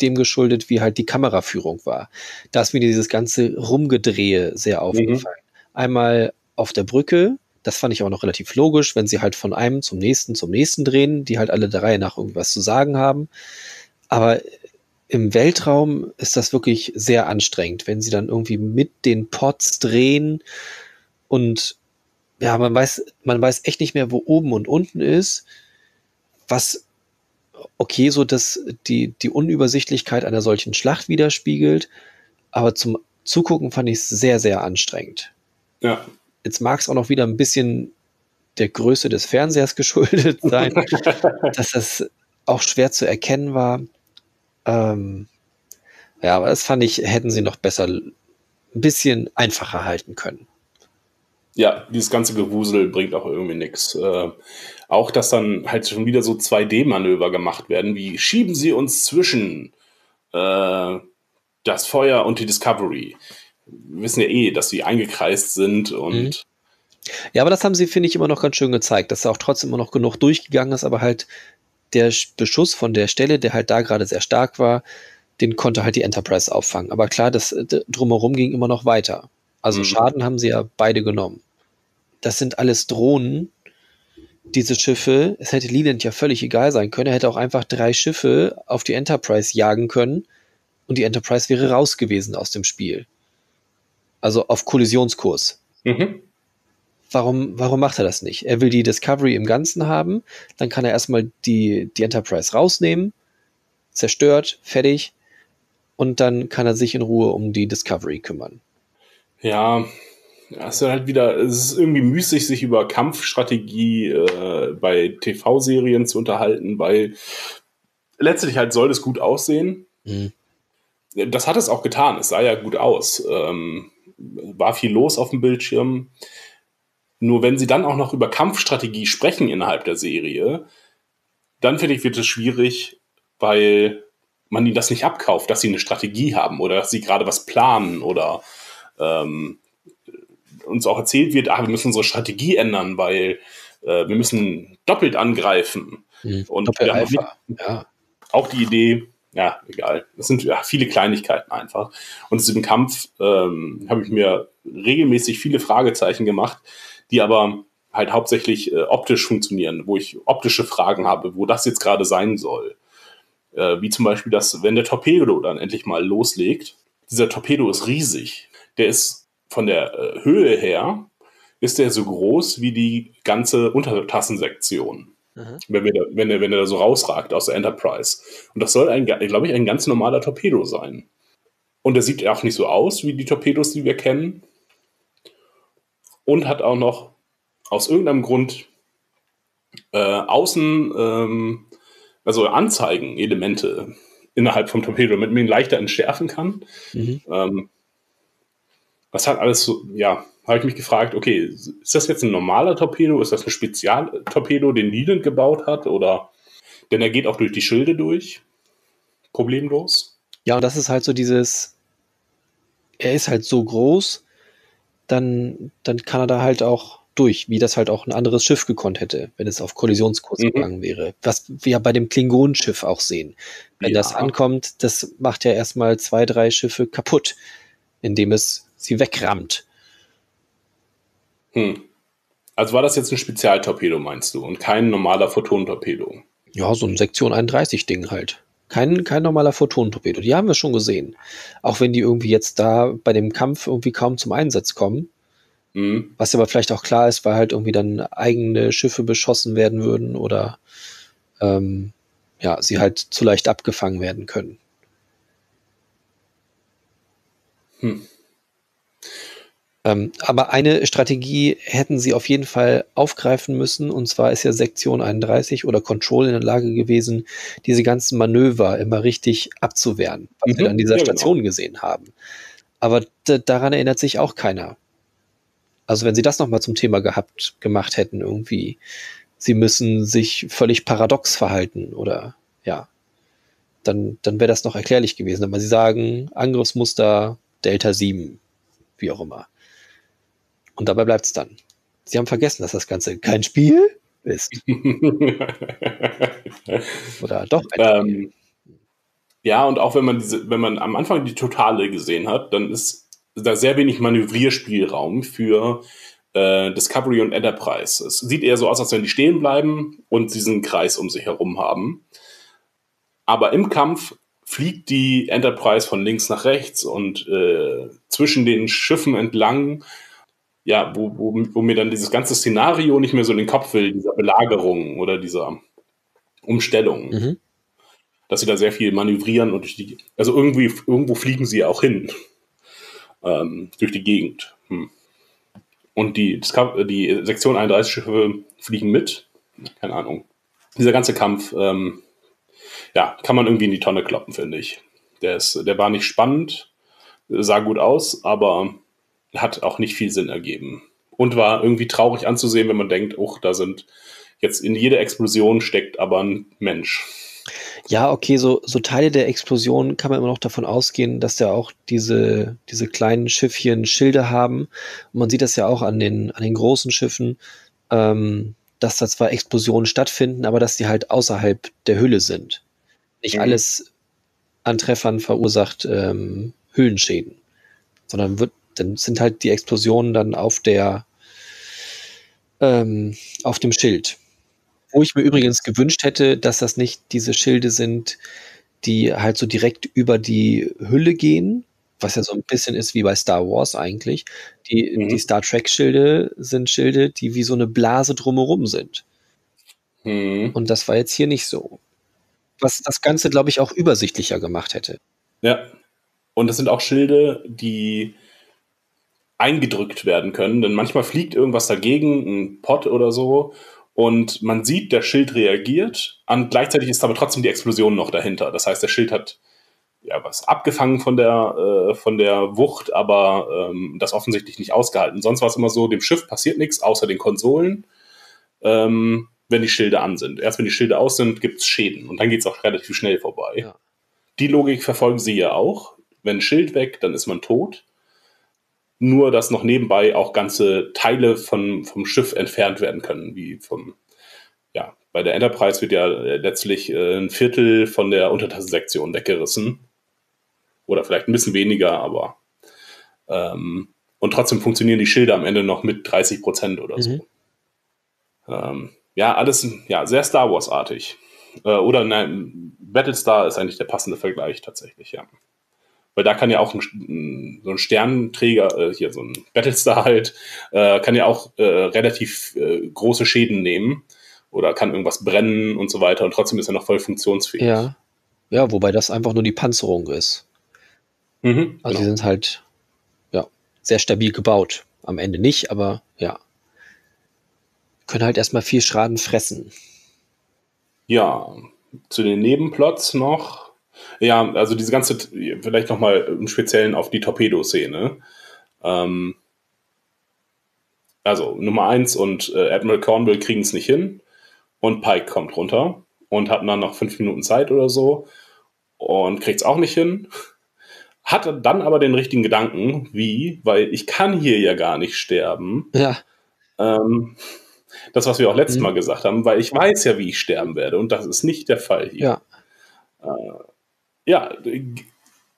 Speaker 5: dem geschuldet, wie halt die Kameraführung war. Da ist mir dieses ganze Rumgedrehe sehr mhm. aufgefallen. Mhm. Einmal auf der Brücke, das fand ich auch noch relativ logisch, wenn sie halt von einem zum nächsten zum nächsten drehen, die halt alle der Reihe nach irgendwas zu sagen haben. Aber im Weltraum ist das wirklich sehr anstrengend, wenn sie dann irgendwie mit den Pots drehen und ja, man weiß, man weiß echt nicht mehr, wo oben und unten ist, was okay, so dass die, die Unübersichtlichkeit einer solchen Schlacht widerspiegelt, aber zum Zugucken fand ich es sehr, sehr anstrengend.
Speaker 4: Ja.
Speaker 5: Jetzt mag es auch noch wieder ein bisschen der Größe des Fernsehers geschuldet sein, dass das auch schwer zu erkennen war. Ähm, ja, aber das fand ich, hätten sie noch besser ein bisschen einfacher halten können.
Speaker 4: Ja, dieses ganze Gewusel bringt auch irgendwie nichts. Äh, auch, dass dann halt schon wieder so 2D-Manöver gemacht werden, wie schieben sie uns zwischen äh, das Feuer und die Discovery wir wissen ja eh, dass sie eingekreist sind und. Mhm.
Speaker 5: Ja, aber das haben sie, finde ich, immer noch ganz schön gezeigt, dass da auch trotzdem immer noch genug durchgegangen ist, aber halt der Beschuss von der Stelle, der halt da gerade sehr stark war, den konnte halt die Enterprise auffangen. Aber klar, das drumherum ging immer noch weiter. Also mhm. Schaden haben sie ja beide genommen. Das sind alles Drohnen, diese Schiffe. Es hätte Leland ja völlig egal sein können. Er hätte auch einfach drei Schiffe auf die Enterprise jagen können und die Enterprise wäre raus gewesen aus dem Spiel. Also auf Kollisionskurs. Mhm. Warum, warum macht er das nicht? Er will die Discovery im Ganzen haben, dann kann er erstmal die, die Enterprise rausnehmen, zerstört, fertig, und dann kann er sich in Ruhe um die Discovery kümmern.
Speaker 4: Ja, es ist halt wieder, es ist irgendwie müßig, sich über Kampfstrategie äh, bei TV-Serien zu unterhalten, weil letztlich halt soll es gut aussehen. Mhm. Das hat es auch getan, es sah ja gut aus. Ähm, war viel los auf dem Bildschirm. Nur wenn sie dann auch noch über Kampfstrategie sprechen innerhalb der Serie, dann finde ich, wird es schwierig, weil man ihnen das nicht abkauft, dass sie eine Strategie haben oder dass sie gerade was planen oder ähm, uns auch erzählt wird, ah, wir müssen unsere Strategie ändern, weil äh, wir müssen doppelt angreifen.
Speaker 5: Mhm. Und Doppel Alpha. ja.
Speaker 4: auch die Idee, ja, egal. Das sind ja, viele Kleinigkeiten einfach. Und diesem Kampf ähm, habe ich mir regelmäßig viele Fragezeichen gemacht, die aber halt hauptsächlich äh, optisch funktionieren, wo ich optische Fragen habe, wo das jetzt gerade sein soll. Äh, wie zum Beispiel, dass, wenn der Torpedo dann endlich mal loslegt, dieser Torpedo ist riesig. Der ist von der äh, Höhe her, ist der so groß wie die ganze Untertassensektion. Mhm. Wenn, wir da, wenn, er, wenn er da so rausragt aus der Enterprise. Und das soll, ein, glaube ich, ein ganz normaler Torpedo sein. Und er sieht auch nicht so aus wie die Torpedos, die wir kennen. Und hat auch noch aus irgendeinem Grund äh, außen ähm, also Anzeigen, Elemente innerhalb vom Torpedo, damit man ihn leichter entschärfen kann. Mhm. Ähm, was hat alles so, ja, habe ich mich gefragt, okay, ist das jetzt ein normaler Torpedo? Ist das ein Spezialtorpedo, den Leland gebaut hat? Oder, denn er geht auch durch die Schilde durch. Problemlos.
Speaker 5: Ja, und das ist halt so dieses, er ist halt so groß, dann, dann kann er da halt auch durch, wie das halt auch ein anderes Schiff gekonnt hätte, wenn es auf Kollisionskurs mhm. gegangen wäre. Was wir ja bei dem Klingonenschiff auch sehen. Wenn ja. das ankommt, das macht ja erstmal zwei, drei Schiffe kaputt, indem es sie wegrammt.
Speaker 4: Hm. Also war das jetzt ein Spezialtorpedo, meinst du, und kein normaler Photontorpedo?
Speaker 5: Ja, so ein Sektion 31 Ding halt. Kein, kein normaler Photonentorpedo. Die haben wir schon gesehen. Auch wenn die irgendwie jetzt da bei dem Kampf irgendwie kaum zum Einsatz kommen. Mhm. Was aber vielleicht auch klar ist, weil halt irgendwie dann eigene Schiffe beschossen werden würden oder ähm, ja, sie halt zu leicht abgefangen werden können. Hm. Ähm, aber eine Strategie hätten sie auf jeden Fall aufgreifen müssen, und zwar ist ja Sektion 31 oder Control in der Lage gewesen, diese ganzen Manöver immer richtig abzuwehren, was mhm, wir an dieser ja, genau. Station genau. gesehen haben. Aber daran erinnert sich auch keiner. Also wenn sie das nochmal zum Thema gehabt, gemacht hätten, irgendwie, sie müssen sich völlig paradox verhalten oder ja, dann, dann wäre das noch erklärlich gewesen. Aber sie sagen, Angriffsmuster Delta 7, wie auch immer. Und dabei bleibt es dann. Sie haben vergessen, dass das Ganze kein Spiel ist.
Speaker 4: Oder doch ein ähm, Ja, und auch wenn man diese, wenn man am Anfang die Totale gesehen hat, dann ist da sehr wenig Manövrierspielraum für äh, Discovery und Enterprise. Es sieht eher so aus, als wenn die stehen bleiben und diesen Kreis um sich herum haben. Aber im Kampf fliegt die Enterprise von links nach rechts und äh, zwischen den Schiffen entlang ja, wo, wo, wo mir dann dieses ganze Szenario nicht mehr so in den Kopf will, dieser Belagerung oder dieser Umstellung. Mhm. Dass sie da sehr viel manövrieren und durch die, also irgendwie, irgendwo fliegen sie auch hin. Ähm, durch die Gegend. Hm. Und die, die Sektion 31 Schiffe fliegen mit. Keine Ahnung. Dieser ganze Kampf, ähm, ja, kann man irgendwie in die Tonne kloppen, finde ich. Der, ist, der war nicht spannend, sah gut aus, aber hat auch nicht viel Sinn ergeben. Und war irgendwie traurig anzusehen, wenn man denkt, oh, da sind jetzt in jeder Explosion steckt aber ein Mensch.
Speaker 5: Ja, okay, so, so Teile der Explosion kann man immer noch davon ausgehen, dass da auch diese, diese kleinen Schiffchen Schilde haben. Und man sieht das ja auch an den, an den großen Schiffen, ähm, dass da zwar Explosionen stattfinden, aber dass die halt außerhalb der Hülle sind. Nicht mhm. alles an Treffern verursacht ähm, Hüllenschäden, sondern wird dann sind halt die Explosionen dann auf der ähm, auf dem Schild. Wo ich mir übrigens gewünscht hätte, dass das nicht diese Schilde sind, die halt so direkt über die Hülle gehen, was ja so ein bisschen ist wie bei Star Wars eigentlich. Die, mhm. die Star Trek-Schilde sind Schilde, die wie so eine Blase drumherum sind. Mhm. Und das war jetzt hier nicht so. Was das Ganze, glaube ich, auch übersichtlicher gemacht hätte.
Speaker 4: Ja. Und das sind auch Schilde, die eingedrückt werden können, denn manchmal fliegt irgendwas dagegen, ein Pott oder so, und man sieht, der Schild reagiert, und gleichzeitig ist aber trotzdem die Explosion noch dahinter. Das heißt, der Schild hat ja was abgefangen von der, äh, von der Wucht, aber ähm, das offensichtlich nicht ausgehalten. Sonst war es immer so, dem Schiff passiert nichts, außer den Konsolen, ähm, wenn die Schilde an sind. Erst wenn die Schilde aus sind, gibt es Schäden und dann geht es auch relativ schnell vorbei. Ja. Die Logik verfolgen sie ja auch. Wenn Schild weg, dann ist man tot nur dass noch nebenbei auch ganze Teile von, vom Schiff entfernt werden können, wie vom, ja, bei der Enterprise wird ja letztlich äh, ein Viertel von der Untertassensektion weggerissen. Oder vielleicht ein bisschen weniger, aber ähm, und trotzdem funktionieren die Schilder am Ende noch mit 30 Prozent oder mhm. so. Ähm, ja, alles ja, sehr Star Wars-artig. Äh, oder nein, Battlestar ist eigentlich der passende Vergleich tatsächlich, ja. Weil da kann ja auch ein, so ein Sternenträger, äh, hier so ein Battlestar halt, äh, kann ja auch äh, relativ äh, große Schäden nehmen oder kann irgendwas brennen und so weiter und trotzdem ist er noch voll funktionsfähig.
Speaker 5: Ja, ja wobei das einfach nur die Panzerung ist. Mhm, also genau. die sind halt ja, sehr stabil gebaut. Am Ende nicht, aber ja. Können halt erstmal viel Schaden fressen.
Speaker 4: Ja, zu den Nebenplots noch. Ja, also diese ganze, vielleicht nochmal im Speziellen auf die Torpedo-Szene. Ähm, also Nummer eins und äh, Admiral Cornwall kriegen es nicht hin und Pike kommt runter und hat dann noch fünf Minuten Zeit oder so und kriegt es auch nicht hin. Hat dann aber den richtigen Gedanken, wie, weil ich kann hier ja gar nicht sterben.
Speaker 5: Ja.
Speaker 4: Ähm, das, was wir auch letztes mhm. Mal gesagt haben, weil ich weiß ja, wie ich sterben werde und das ist nicht der Fall hier. Ja, äh, ja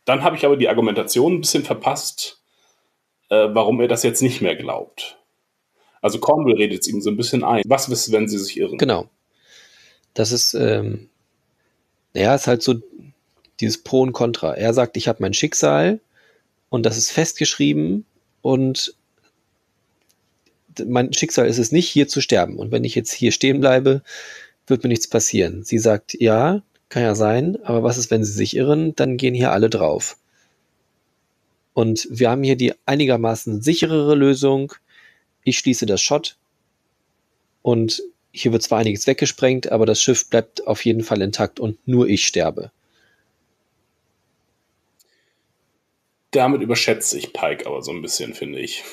Speaker 4: dann habe ich aber die Argumentation ein bisschen verpasst, äh, warum er das jetzt nicht mehr glaubt. Also Cornwall redet es ihm so ein bisschen ein. Was ist, wenn sie sich irren?
Speaker 5: Genau. Das ist, ähm, naja, ist halt so dieses Pro und Contra. Er sagt, ich habe mein Schicksal und das ist festgeschrieben und mein Schicksal ist es nicht, hier zu sterben. Und wenn ich jetzt hier stehen bleibe, wird mir nichts passieren. Sie sagt, ja, kann ja sein, aber was ist, wenn sie sich irren? Dann gehen hier alle drauf. Und wir haben hier die einigermaßen sicherere Lösung ich schließe das Shot und hier wird zwar einiges weggesprengt, aber das Schiff bleibt auf jeden Fall intakt und nur ich sterbe.
Speaker 4: Damit überschätze ich Pike aber so ein bisschen, finde ich.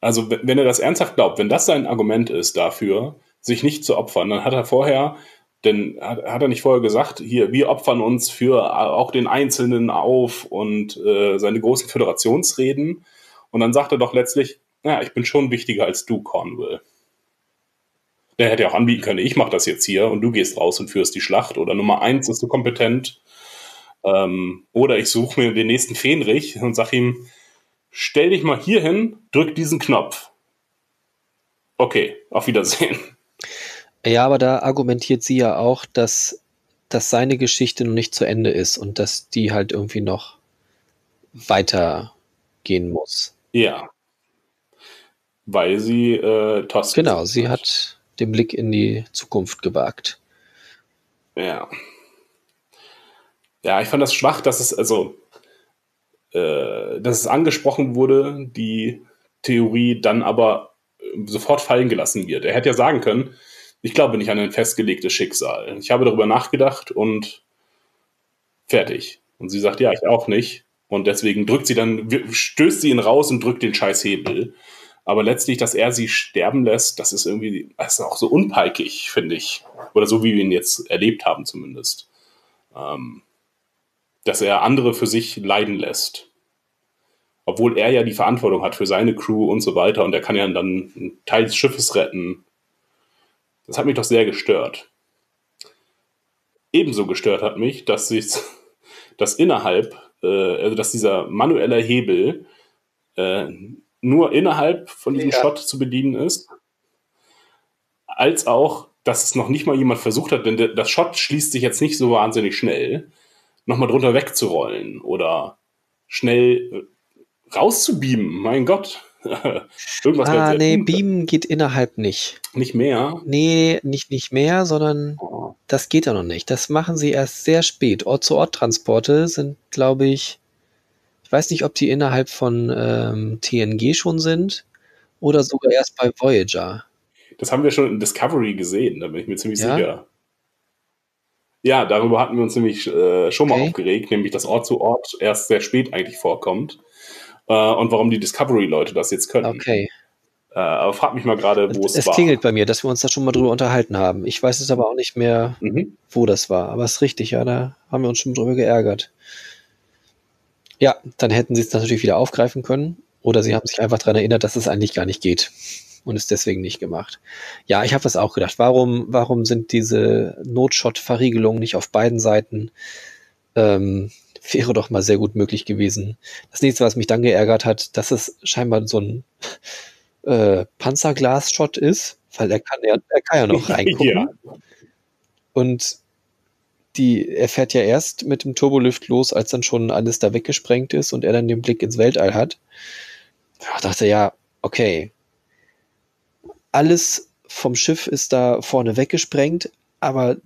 Speaker 4: Also, wenn er das ernsthaft glaubt, wenn das sein Argument ist dafür, sich nicht zu opfern, dann hat er vorher, denn hat, hat er nicht vorher gesagt, hier, wir opfern uns für auch den Einzelnen auf und äh, seine großen Föderationsreden. Und dann sagt er doch letztlich, ja, ich bin schon wichtiger als du, Cornwall. Der hätte ja auch anbieten können, ich mache das jetzt hier und du gehst raus und führst die Schlacht. Oder Nummer eins ist du kompetent. Ähm, oder ich suche mir den nächsten Fähnrich und sag ihm, stell dich mal hier hin, drück diesen Knopf. Okay, auf Wiedersehen.
Speaker 5: Ja, aber da argumentiert sie ja auch, dass, dass seine Geschichte noch nicht zu Ende ist und dass die halt irgendwie noch weitergehen muss.
Speaker 4: Ja weil sie äh,
Speaker 5: Tosk. Genau, sie hat den Blick in die Zukunft gewagt.
Speaker 4: Ja. Ja, ich fand das schwach, dass es, also, äh, dass es angesprochen wurde, die Theorie dann aber sofort fallen gelassen wird. Er hätte ja sagen können, ich glaube nicht an ein festgelegtes Schicksal. Ich habe darüber nachgedacht und fertig. Und sie sagt, ja, ich auch nicht. Und deswegen drückt sie dann, stößt sie ihn raus und drückt den scheiß Hebel. Aber letztlich, dass er sie sterben lässt, das ist irgendwie, das ist auch so unpeikig, finde ich. Oder so, wie wir ihn jetzt erlebt haben zumindest. Ähm, dass er andere für sich leiden lässt. Obwohl er ja die Verantwortung hat für seine Crew und so weiter und er kann ja dann einen Teil des Schiffes retten. Das hat mich doch sehr gestört. Ebenso gestört hat mich, dass sich dass innerhalb, äh, also dass dieser manuelle Hebel äh, nur innerhalb von diesem ja. Shot zu bedienen ist, als auch, dass es noch nicht mal jemand versucht hat, denn das Shot schließt sich jetzt nicht so wahnsinnig schnell, nochmal drunter wegzurollen oder schnell äh, rauszubeamen. Mein Gott.
Speaker 5: Irgendwas ah, nee, beamen geht innerhalb nicht.
Speaker 4: Nicht mehr?
Speaker 5: Nee, nicht, nicht mehr, sondern oh. das geht ja noch nicht. Das machen sie erst sehr spät. Ort-zu-Ort-Transporte sind, glaube ich, ich weiß nicht, ob die innerhalb von ähm, TNG schon sind oder sogar erst bei Voyager.
Speaker 4: Das haben wir schon in Discovery gesehen, da bin ich mir ziemlich ja? sicher. Ja, darüber hatten wir uns nämlich äh, schon okay. mal aufgeregt, nämlich dass Ort zu Ort erst sehr spät eigentlich vorkommt. Äh, und warum die Discovery-Leute das jetzt können.
Speaker 5: Okay.
Speaker 4: Äh, aber frag mich mal gerade, wo es, es war.
Speaker 5: Es klingelt bei mir, dass wir uns da schon mal drüber unterhalten haben. Ich weiß es aber auch nicht mehr, mhm. wo das war. Aber es ist richtig, ja, da haben wir uns schon drüber geärgert. Ja, dann hätten sie es natürlich wieder aufgreifen können. Oder sie haben sich einfach daran erinnert, dass es eigentlich gar nicht geht und es deswegen nicht gemacht. Ja, ich habe das auch gedacht. Warum, warum sind diese Notshot-Verriegelungen nicht auf beiden Seiten? Ähm, wäre doch mal sehr gut möglich gewesen. Das nächste, was mich dann geärgert hat, dass es scheinbar so ein äh, Panzerglas-Shot ist, weil er kann ja, er kann ja noch reingucken. ja. Und die, er fährt ja erst mit dem Turbolift los, als dann schon alles da weggesprengt ist und er dann den Blick ins Weltall hat. Ich dachte, ja, okay. Alles vom Schiff ist da vorne weggesprengt, aber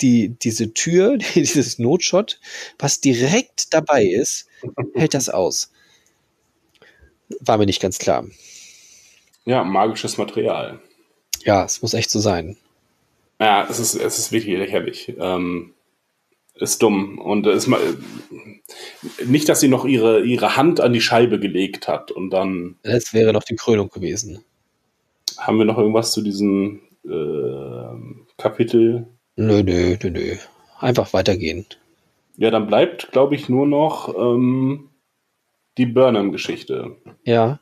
Speaker 5: die, diese Tür, dieses Notshot, was direkt dabei ist, hält das aus. War mir nicht ganz klar.
Speaker 4: Ja, magisches Material.
Speaker 5: Ja, es muss echt so sein.
Speaker 4: Ja, es ist, es ist wirklich lächerlich. Ähm, ist dumm. Und ist mal, nicht, dass sie noch ihre, ihre Hand an die Scheibe gelegt hat und dann.
Speaker 5: Das wäre noch die Krönung gewesen.
Speaker 4: Haben wir noch irgendwas zu diesem äh, Kapitel?
Speaker 5: Nö, nö, nö, nö. Einfach weitergehen.
Speaker 4: Ja, dann bleibt, glaube ich, nur noch ähm, die Burnham-Geschichte.
Speaker 5: Ja.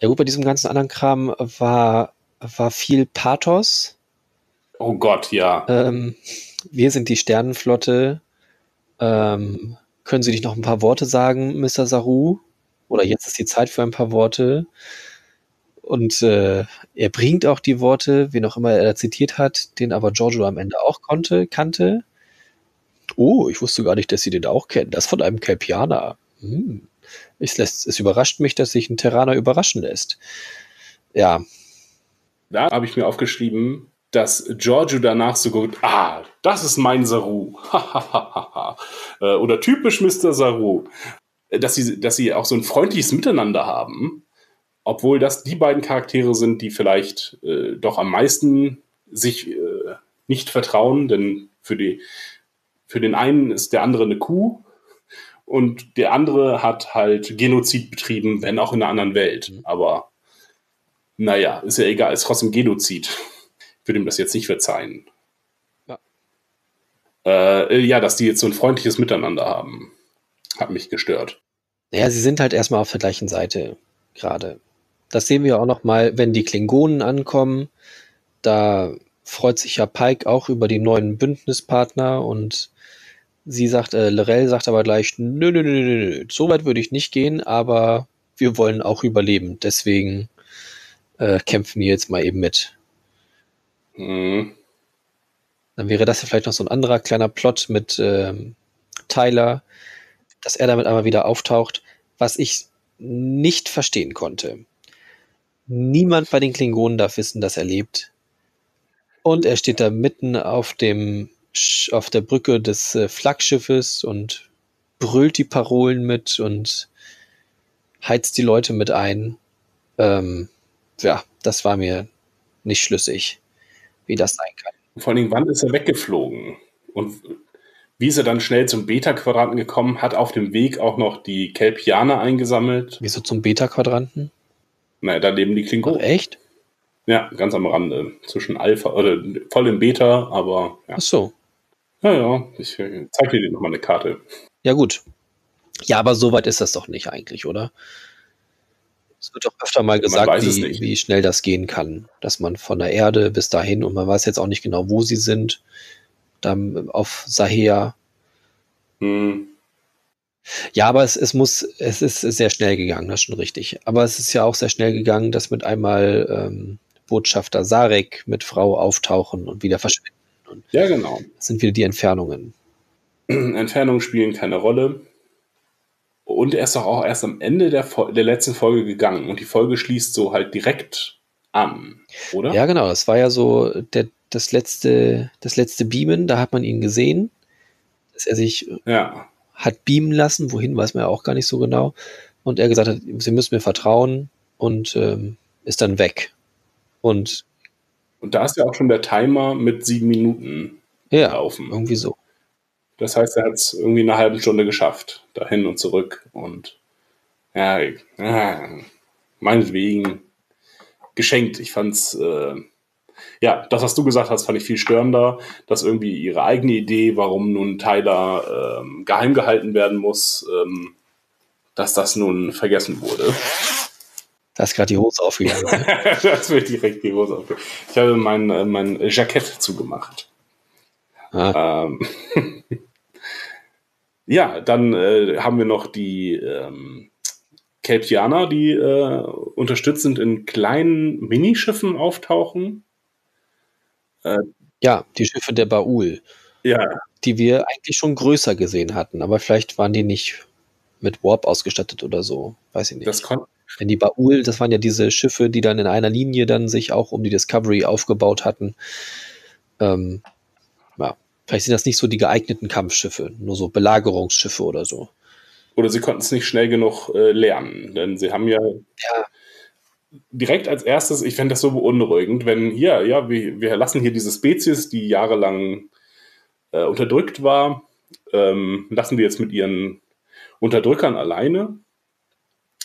Speaker 5: Ja gut, bei diesem ganzen anderen Kram war, war viel Pathos.
Speaker 4: Oh Gott, ja.
Speaker 5: Ähm, wir sind die Sternenflotte. Ähm, können Sie nicht noch ein paar Worte sagen, Mr. Saru? Oder jetzt ist die Zeit für ein paar Worte. Und äh, er bringt auch die Worte, wen auch immer er zitiert hat, den aber Giorgio am Ende auch konnte, kannte. Oh, ich wusste gar nicht, dass Sie den auch kennen. Das von einem Kelpianer. Hm. Es, lässt, es überrascht mich, dass sich ein Terraner überraschen lässt. Ja.
Speaker 4: Da habe ich mir aufgeschrieben, dass Giorgio danach so gut, ah, das ist mein Saru. Äh, oder typisch Mr. Saru. Dass sie, dass sie auch so ein freundliches Miteinander haben, obwohl das die beiden Charaktere sind, die vielleicht äh, doch am meisten sich äh, nicht vertrauen, denn für, die, für den einen ist der andere eine Kuh und der andere hat halt Genozid betrieben, wenn auch in einer anderen Welt. Mhm. Aber naja, ist ja egal, ist trotzdem Genozid. Ich würde ihm das jetzt nicht verzeihen. Ja. Äh, ja, dass die jetzt so ein freundliches Miteinander haben, hat mich gestört.
Speaker 5: Ja, sie sind halt erstmal auf der gleichen Seite gerade. Das sehen wir auch noch mal, wenn die Klingonen ankommen. Da freut sich ja Pike auch über die neuen Bündnispartner und Sie sagt, äh, Lorel sagt aber gleich, nö, nö, nö, nö, nö, so weit würde ich nicht gehen, aber wir wollen auch überleben. Deswegen äh, kämpfen wir jetzt mal eben mit. Mhm. Dann wäre das ja vielleicht noch so ein anderer kleiner Plot mit ähm, Tyler, dass er damit einmal wieder auftaucht, was ich nicht verstehen konnte. Niemand bei den Klingonen darf wissen, dass er lebt. Und er steht da mitten auf dem auf der Brücke des äh, Flaggschiffes und brüllt die Parolen mit und heizt die Leute mit ein. Ähm, ja, das war mir nicht schlüssig, wie das sein kann.
Speaker 4: Vor allen Dingen, wann ist er weggeflogen? Und wie ist er dann schnell zum Beta-Quadranten gekommen? Hat auf dem Weg auch noch die Kelpianer eingesammelt?
Speaker 5: Wieso zum Beta-Quadranten?
Speaker 4: Naja, da leben die Klingonen.
Speaker 5: Ach, echt?
Speaker 4: Ja, ganz am Rande. Zwischen Alpha, oder voll im Beta, aber. Ja.
Speaker 5: Ach so.
Speaker 4: Ja, ja, ich äh, zeige dir nochmal eine Karte.
Speaker 5: Ja, gut. Ja, aber so weit ist das doch nicht eigentlich, oder? Es wird doch öfter mal gesagt, wie, wie, schnell das gehen kann. Dass man von der Erde bis dahin, und man weiß jetzt auch nicht genau, wo sie sind, dann auf Sahea. Hm. Ja, aber es, es muss, es ist sehr schnell gegangen, das ist schon richtig. Aber es ist ja auch sehr schnell gegangen, dass mit einmal ähm, Botschafter Sarek mit Frau auftauchen und wieder verschwinden.
Speaker 4: Und ja, genau.
Speaker 5: Das sind wieder die Entfernungen.
Speaker 4: Entfernungen spielen keine Rolle. Und er ist doch auch erst am Ende der, der letzten Folge gegangen. Und die Folge schließt so halt direkt an, oder?
Speaker 5: Ja, genau. Das war ja so der, das, letzte, das letzte Beamen. Da hat man ihn gesehen, dass er sich
Speaker 4: ja.
Speaker 5: Hat beamen lassen. Wohin weiß man ja auch gar nicht so genau. Und er gesagt hat, sie müssen mir vertrauen und ähm, ist dann weg. Und
Speaker 4: und da ist ja auch schon der Timer mit sieben Minuten
Speaker 5: ja, laufen. Irgendwie so.
Speaker 4: Das heißt, er hat es irgendwie eine halbe Stunde geschafft, dahin und zurück. Und ja, ja meinetwegen geschenkt. Ich fand's, äh, ja, das, was du gesagt hast, fand ich viel störender, dass irgendwie ihre eigene Idee, warum nun Tyler ähm, geheim gehalten werden muss, ähm, dass das nun vergessen wurde.
Speaker 5: Da ist gerade die Hose aufgegangen.
Speaker 4: das wird direkt die Hose aufgegangen. Ich habe mein, äh, mein Jackett zugemacht. Ah. Ähm, ja, dann äh, haben wir noch die ähm, Kelpianer, die äh, unterstützend in kleinen Minischiffen auftauchen.
Speaker 5: Äh, ja, die Schiffe der Baul.
Speaker 4: Ja.
Speaker 5: Die wir eigentlich schon größer gesehen hatten, aber vielleicht waren die nicht mit Warp ausgestattet oder so. Weiß ich nicht.
Speaker 4: Das, kon
Speaker 5: denn die Baul, das waren ja diese Schiffe, die dann in einer Linie dann sich auch um die Discovery aufgebaut hatten. Ähm, ja, vielleicht sind das nicht so die geeigneten Kampfschiffe, nur so Belagerungsschiffe oder so.
Speaker 4: Oder sie konnten es nicht schnell genug äh, lernen, denn sie haben ja,
Speaker 5: ja.
Speaker 4: Direkt als erstes, ich fände das so beunruhigend, wenn hier, ja, wir, wir lassen hier diese Spezies, die jahrelang äh, unterdrückt war, ähm, lassen wir jetzt mit ihren Unterdrückern alleine.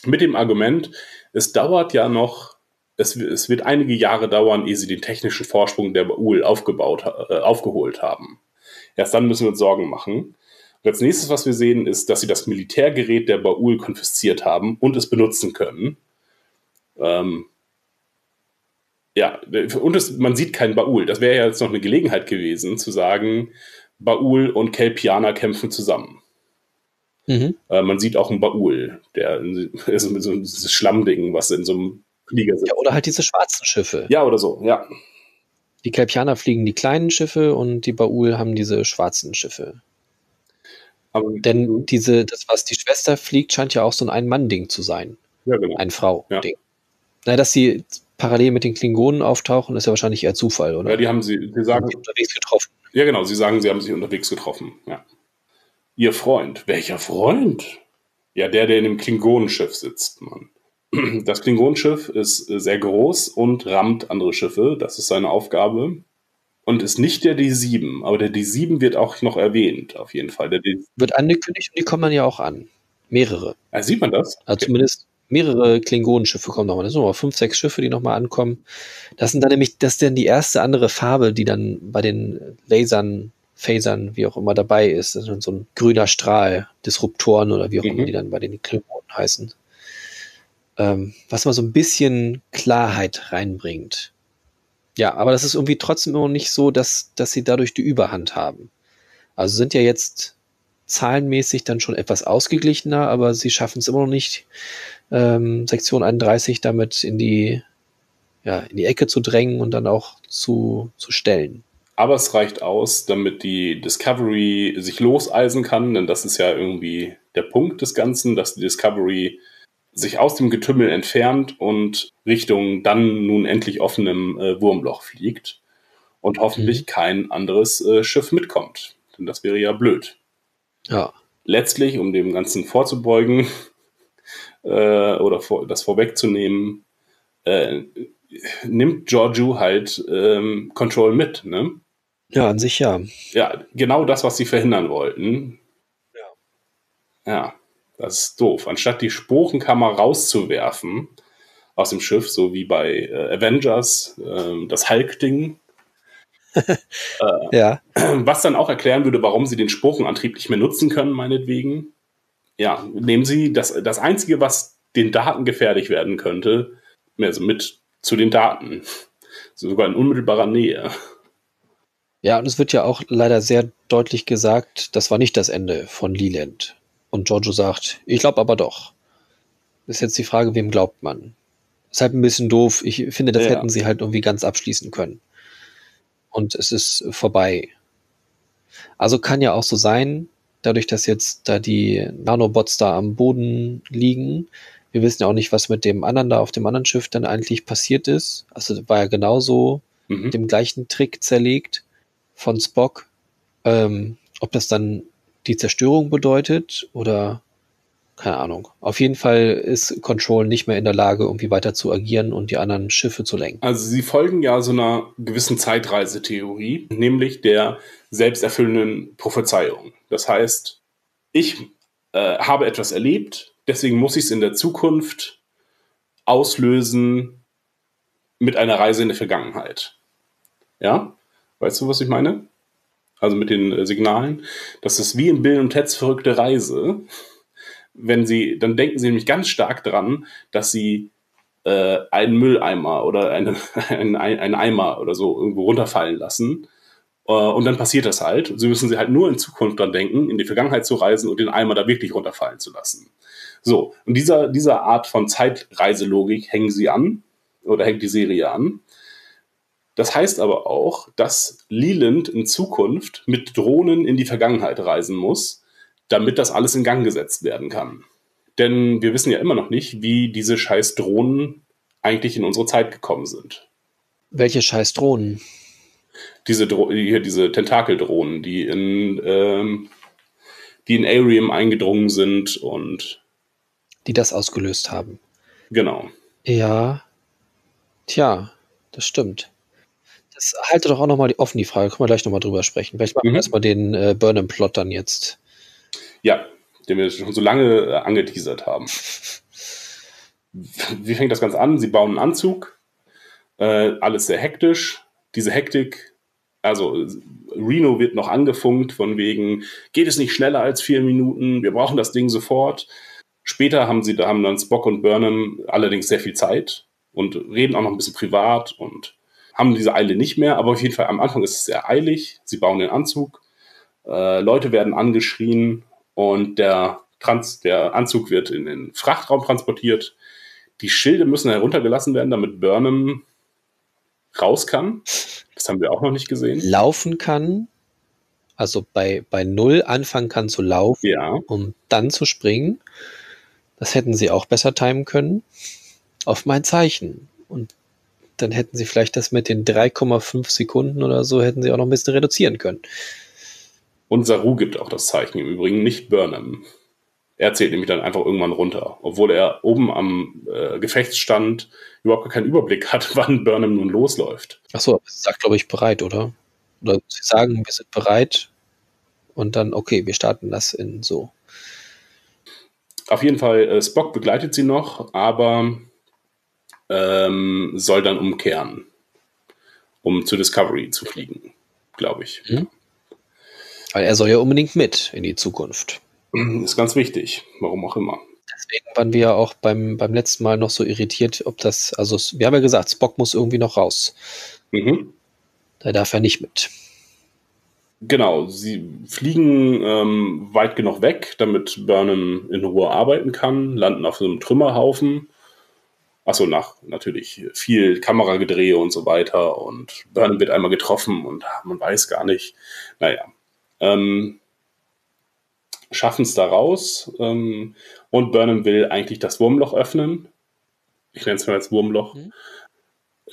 Speaker 4: Mit dem Argument, es dauert ja noch, es, es wird einige Jahre dauern, ehe sie den technischen Vorsprung der Baul aufgebaut, äh, aufgeholt haben. Erst dann müssen wir uns Sorgen machen. Und als nächstes, was wir sehen, ist, dass sie das Militärgerät der Baul konfisziert haben und es benutzen können. Ähm, ja, und es, man sieht keinen Baul. Das wäre ja jetzt noch eine Gelegenheit gewesen, zu sagen, Baul und Kelpianer kämpfen zusammen. Mhm. Äh, man sieht auch einen Baul, der ist mit so einem Schlammding, was in so einem Flieger
Speaker 5: sitzt. Ja, oder halt diese schwarzen Schiffe.
Speaker 4: Ja, oder so, ja.
Speaker 5: Die Kelpianer fliegen die kleinen Schiffe und die Baul haben diese schwarzen Schiffe. Aber, Denn diese, das, was die Schwester fliegt, scheint ja auch so ein Ein-Mann-Ding zu sein. Ja, genau. Ein Frau-Ding. Ja. Na, dass sie parallel mit den Klingonen auftauchen, ist ja wahrscheinlich eher Zufall, oder?
Speaker 4: Ja, die haben sie, die sagen, sie unterwegs getroffen. Ja, genau, sie sagen, sie haben sich unterwegs getroffen. Ja. Ihr Freund. Welcher Freund? Ja, der, der in dem Klingonenschiff sitzt, Mann. Das Klingonenschiff ist sehr groß und rammt andere Schiffe. Das ist seine Aufgabe. Und ist nicht der D7, aber der D7 wird auch noch erwähnt, auf jeden Fall. Der
Speaker 5: wird angekündigt und die kommen dann ja auch an. Mehrere.
Speaker 4: Ja, sieht man das?
Speaker 5: Also okay. zumindest mehrere Klingonenschiffe kommen nochmal. Das sind nochmal fünf, sechs Schiffe, die nochmal ankommen. Das sind dann nämlich, das ist dann die erste andere Farbe, die dann bei den Lasern, Phasern, wie auch immer dabei ist. Das ist dann so ein grüner Strahl, Disruptoren oder wie auch mhm. immer die dann bei den Klingonen heißen. Ähm, was mal so ein bisschen Klarheit reinbringt. Ja, aber das ist irgendwie trotzdem immer noch nicht so, dass, dass sie dadurch die Überhand haben. Also sind ja jetzt zahlenmäßig dann schon etwas ausgeglichener, aber sie schaffen es immer noch nicht, ähm, Sektion 31 damit in die, ja, in die Ecke zu drängen und dann auch zu, zu stellen.
Speaker 4: Aber es reicht aus, damit die Discovery sich loseisen kann, denn das ist ja irgendwie der Punkt des Ganzen, dass die Discovery sich aus dem Getümmel entfernt und Richtung dann nun endlich offenem äh, Wurmloch fliegt und hoffentlich mhm. kein anderes äh, Schiff mitkommt. Denn das wäre ja blöd.
Speaker 5: Ja.
Speaker 4: Letztlich, um dem Ganzen vorzubeugen, äh, oder vor, das vorwegzunehmen, äh, nimmt Giorgio halt ähm, Control mit, ne?
Speaker 5: Ja, an sich ja.
Speaker 4: Ja, genau das, was sie verhindern wollten. Ja. Ja, das ist doof. Anstatt die Sporenkammer rauszuwerfen aus dem Schiff, so wie bei äh, Avengers, äh, das Hulk-Ding,
Speaker 5: äh, ja.
Speaker 4: Was dann auch erklären würde, warum sie den Sporenantrieb nicht mehr nutzen können, meinetwegen ja, nehmen Sie das, das Einzige, was den Daten gefährlich werden könnte, also mit zu den Daten. Sogar in unmittelbarer Nähe.
Speaker 5: Ja, und es wird ja auch leider sehr deutlich gesagt, das war nicht das Ende von Leland. Und Giorgio sagt, ich glaube aber doch. Ist jetzt die Frage, wem glaubt man? Ist halt ein bisschen doof. Ich finde, das ja. hätten sie halt irgendwie ganz abschließen können. Und es ist vorbei. Also kann ja auch so sein, dadurch, dass jetzt da die Nanobots da am Boden liegen. Wir wissen ja auch nicht, was mit dem anderen da auf dem anderen Schiff dann eigentlich passiert ist. Also war ja genauso mhm. mit dem gleichen Trick zerlegt von Spock. Ähm, ob das dann die Zerstörung bedeutet oder keine Ahnung. Auf jeden Fall ist Control nicht mehr in der Lage, irgendwie weiter zu agieren und die anderen Schiffe zu lenken.
Speaker 4: Also sie folgen ja so einer gewissen Zeitreisetheorie, nämlich der selbsterfüllenden Prophezeiung. Das heißt, ich äh, habe etwas erlebt, deswegen muss ich es in der Zukunft auslösen mit einer Reise in die Vergangenheit. Ja? Weißt du, was ich meine? Also mit den äh, Signalen. Das ist wie in Bill und Teds verrückte Reise. Wenn sie, dann denken sie nämlich ganz stark dran, dass sie äh, einen Mülleimer oder eine, einen, einen Eimer oder so irgendwo runterfallen lassen äh, und dann passiert das halt. Sie müssen sie halt nur in Zukunft dran denken, in die Vergangenheit zu reisen und den Eimer da wirklich runterfallen zu lassen. So, und dieser, dieser Art von Zeitreiselogik hängen sie an oder hängt die Serie an. Das heißt aber auch, dass Leland in Zukunft mit Drohnen in die Vergangenheit reisen muss, damit das alles in Gang gesetzt werden kann. Denn wir wissen ja immer noch nicht, wie diese scheiß Drohnen eigentlich in unsere Zeit gekommen sind.
Speaker 5: Welche scheiß Drohnen?
Speaker 4: diese, hier, diese Tentakeldrohnen, die in, ähm, die in Arium eingedrungen sind und
Speaker 5: die das ausgelöst haben.
Speaker 4: Genau.
Speaker 5: Ja, Tja, das stimmt. Das halte doch auch nochmal offen, die Frage. Können wir gleich nochmal drüber sprechen. Vielleicht machen wir mhm. erstmal den äh, Burnham-Plot dann jetzt.
Speaker 4: Ja, den wir schon so lange äh, angeteasert haben. Wie fängt das Ganze an? Sie bauen einen Anzug. Äh, alles sehr hektisch. Diese Hektik, also Reno wird noch angefunkt von wegen, geht es nicht schneller als vier Minuten? Wir brauchen das Ding sofort. Später haben sie, da haben dann Spock und Burnham allerdings sehr viel Zeit und reden auch noch ein bisschen privat und haben diese Eile nicht mehr, aber auf jeden Fall am Anfang ist es sehr eilig. Sie bauen den Anzug, äh, Leute werden angeschrien und der, Trans der Anzug wird in den Frachtraum transportiert. Die Schilde müssen heruntergelassen werden, damit Burnham raus kann. Das haben wir auch noch nicht gesehen.
Speaker 5: Laufen kann, also bei, bei Null anfangen kann zu laufen,
Speaker 4: ja.
Speaker 5: um dann zu springen. Das hätten sie auch besser timen können. Auf mein Zeichen. Und dann hätten sie vielleicht das mit den 3,5 Sekunden oder so, hätten sie auch noch ein bisschen reduzieren können.
Speaker 4: Und Saru gibt auch das Zeichen im Übrigen, nicht Burnham. Er zählt nämlich dann einfach irgendwann runter, obwohl er oben am äh, Gefechtsstand überhaupt gar keinen Überblick hat, wann Burnham nun losläuft.
Speaker 5: Achso, sagt, glaube ich, bereit, oder? Oder sie sagen, wir sind bereit und dann, okay, wir starten das in so.
Speaker 4: Auf jeden Fall, äh, Spock begleitet sie noch, aber ähm, soll dann umkehren, um zu Discovery zu fliegen, glaube ich. Mhm.
Speaker 5: Weil er soll ja unbedingt mit in die Zukunft.
Speaker 4: Ist ganz wichtig, warum auch immer.
Speaker 5: Deswegen waren wir ja auch beim, beim letzten Mal noch so irritiert, ob das, also wir haben ja gesagt, Spock muss irgendwie noch raus. Mhm. Da darf er nicht mit.
Speaker 4: Genau, sie fliegen ähm, weit genug weg, damit Burnham in Ruhe arbeiten kann, landen auf so einem Trümmerhaufen Achso, nach natürlich viel Kameragedrehe und so weiter. Und Burnham wird einmal getroffen und man weiß gar nicht. Naja. Ähm, Schaffen es da raus. Ähm, und Burnham will eigentlich das Wurmloch öffnen. Ich nenne es mal als Wurmloch. Mhm.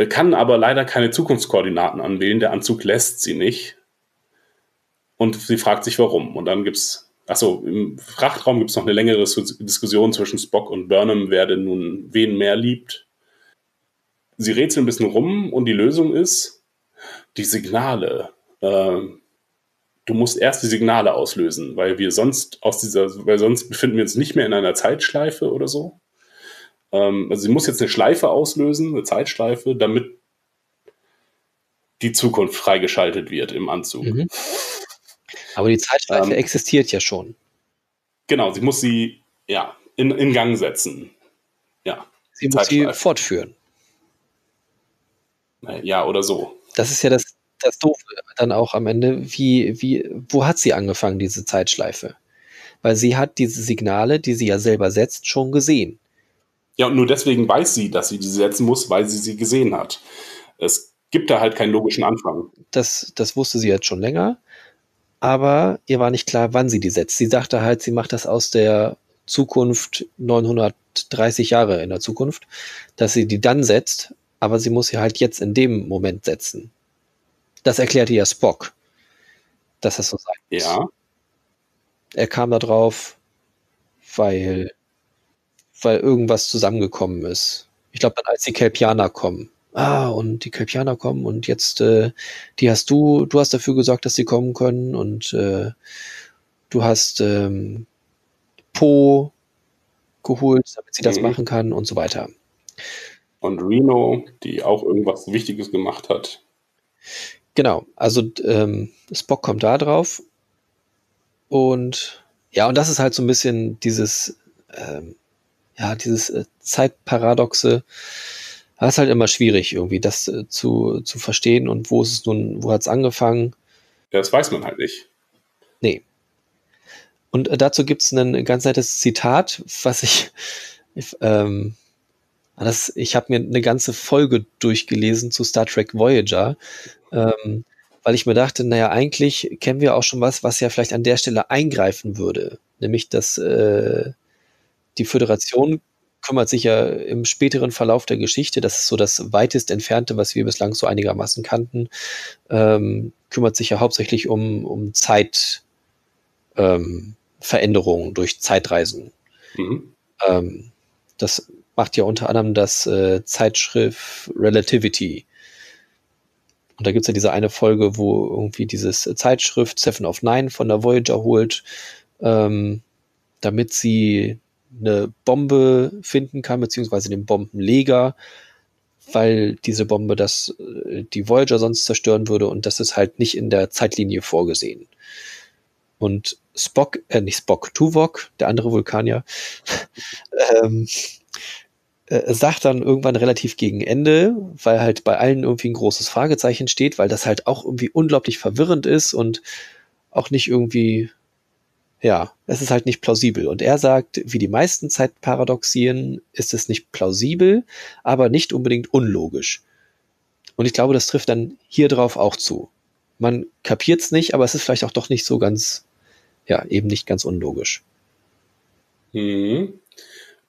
Speaker 4: Kann aber leider keine Zukunftskoordinaten anwählen. Der Anzug lässt sie nicht. Und sie fragt sich warum. Und dann gibt es Achso, im Frachtraum gibt es noch eine längere Diskussion zwischen Spock und Burnham, wer denn nun wen mehr liebt. Sie rätseln ein bisschen rum und die Lösung ist die Signale. Äh, du musst erst die Signale auslösen, weil wir sonst aus dieser, weil sonst befinden wir uns nicht mehr in einer Zeitschleife oder so. Ähm, also sie muss jetzt eine Schleife auslösen, eine Zeitschleife, damit die Zukunft freigeschaltet wird im Anzug. Mhm.
Speaker 5: Aber die Zeitschleife ähm, existiert ja schon.
Speaker 4: Genau, sie muss sie ja in, in Gang setzen. Ja.
Speaker 5: Sie muss sie fortführen.
Speaker 4: Ja, oder so.
Speaker 5: Das ist ja das, das Doofe dann auch am Ende. Wie, wie, wo hat sie angefangen, diese Zeitschleife? Weil sie hat diese Signale, die sie ja selber setzt, schon gesehen.
Speaker 4: Ja, und nur deswegen weiß sie, dass sie diese setzen muss, weil sie sie gesehen hat. Es gibt da halt keinen logischen Anfang.
Speaker 5: Das, das wusste sie jetzt schon länger aber ihr war nicht klar, wann sie die setzt. Sie sagte halt, sie macht das aus der Zukunft 930 Jahre in der Zukunft, dass sie die dann setzt, aber sie muss sie halt jetzt in dem Moment setzen. Das erklärte ja Spock, dass das so sein
Speaker 4: muss. Ja.
Speaker 5: Er kam da drauf, weil, weil irgendwas zusammengekommen ist. Ich glaube, dann als die Kelpianer kommen ah, und die Kelpianer kommen und jetzt, äh, die hast du, du hast dafür gesorgt, dass sie kommen können und äh, du hast ähm, Po geholt, damit sie das mhm. machen kann und so weiter.
Speaker 4: Und Reno, die auch irgendwas Wichtiges gemacht hat.
Speaker 5: Genau, also ähm, Spock kommt da drauf und ja, und das ist halt so ein bisschen dieses, ähm, ja, dieses äh, Zeitparadoxe, das ist halt immer schwierig, irgendwie das äh, zu, zu verstehen und wo ist es nun, wo hat es angefangen?
Speaker 4: Ja, das weiß man halt nicht.
Speaker 5: Nee. Und äh, dazu gibt es ein ganz nettes Zitat, was ich, ähm, das, ich habe mir eine ganze Folge durchgelesen zu Star Trek Voyager, ähm, weil ich mir dachte, naja, eigentlich kennen wir auch schon was, was ja vielleicht an der Stelle eingreifen würde, nämlich dass äh, die Föderation kümmert sich ja im späteren Verlauf der Geschichte, das ist so das weitest entfernte, was wir bislang so einigermaßen kannten, ähm, kümmert sich ja hauptsächlich um, um Zeitveränderungen ähm, durch Zeitreisen. Mhm. Ähm, das macht ja unter anderem das äh, Zeitschrift Relativity. Und da gibt's ja diese eine Folge, wo irgendwie dieses Zeitschrift Seven of Nine von der Voyager holt, ähm, damit sie eine Bombe finden kann, beziehungsweise den Bombenleger, weil diese Bombe das, äh, die Voyager sonst zerstören würde und das ist halt nicht in der Zeitlinie vorgesehen. Und Spock, äh, nicht Spock, Tuvok, der andere Vulkanier, ähm, äh, sagt dann irgendwann relativ gegen Ende, weil halt bei allen irgendwie ein großes Fragezeichen steht, weil das halt auch irgendwie unglaublich verwirrend ist und auch nicht irgendwie, ja, es ist halt nicht plausibel. Und er sagt, wie die meisten Zeitparadoxien ist es nicht plausibel, aber nicht unbedingt unlogisch. Und ich glaube, das trifft dann hier drauf auch zu. Man kapiert es nicht, aber es ist vielleicht auch doch nicht so ganz, ja, eben nicht ganz unlogisch.
Speaker 4: Mhm.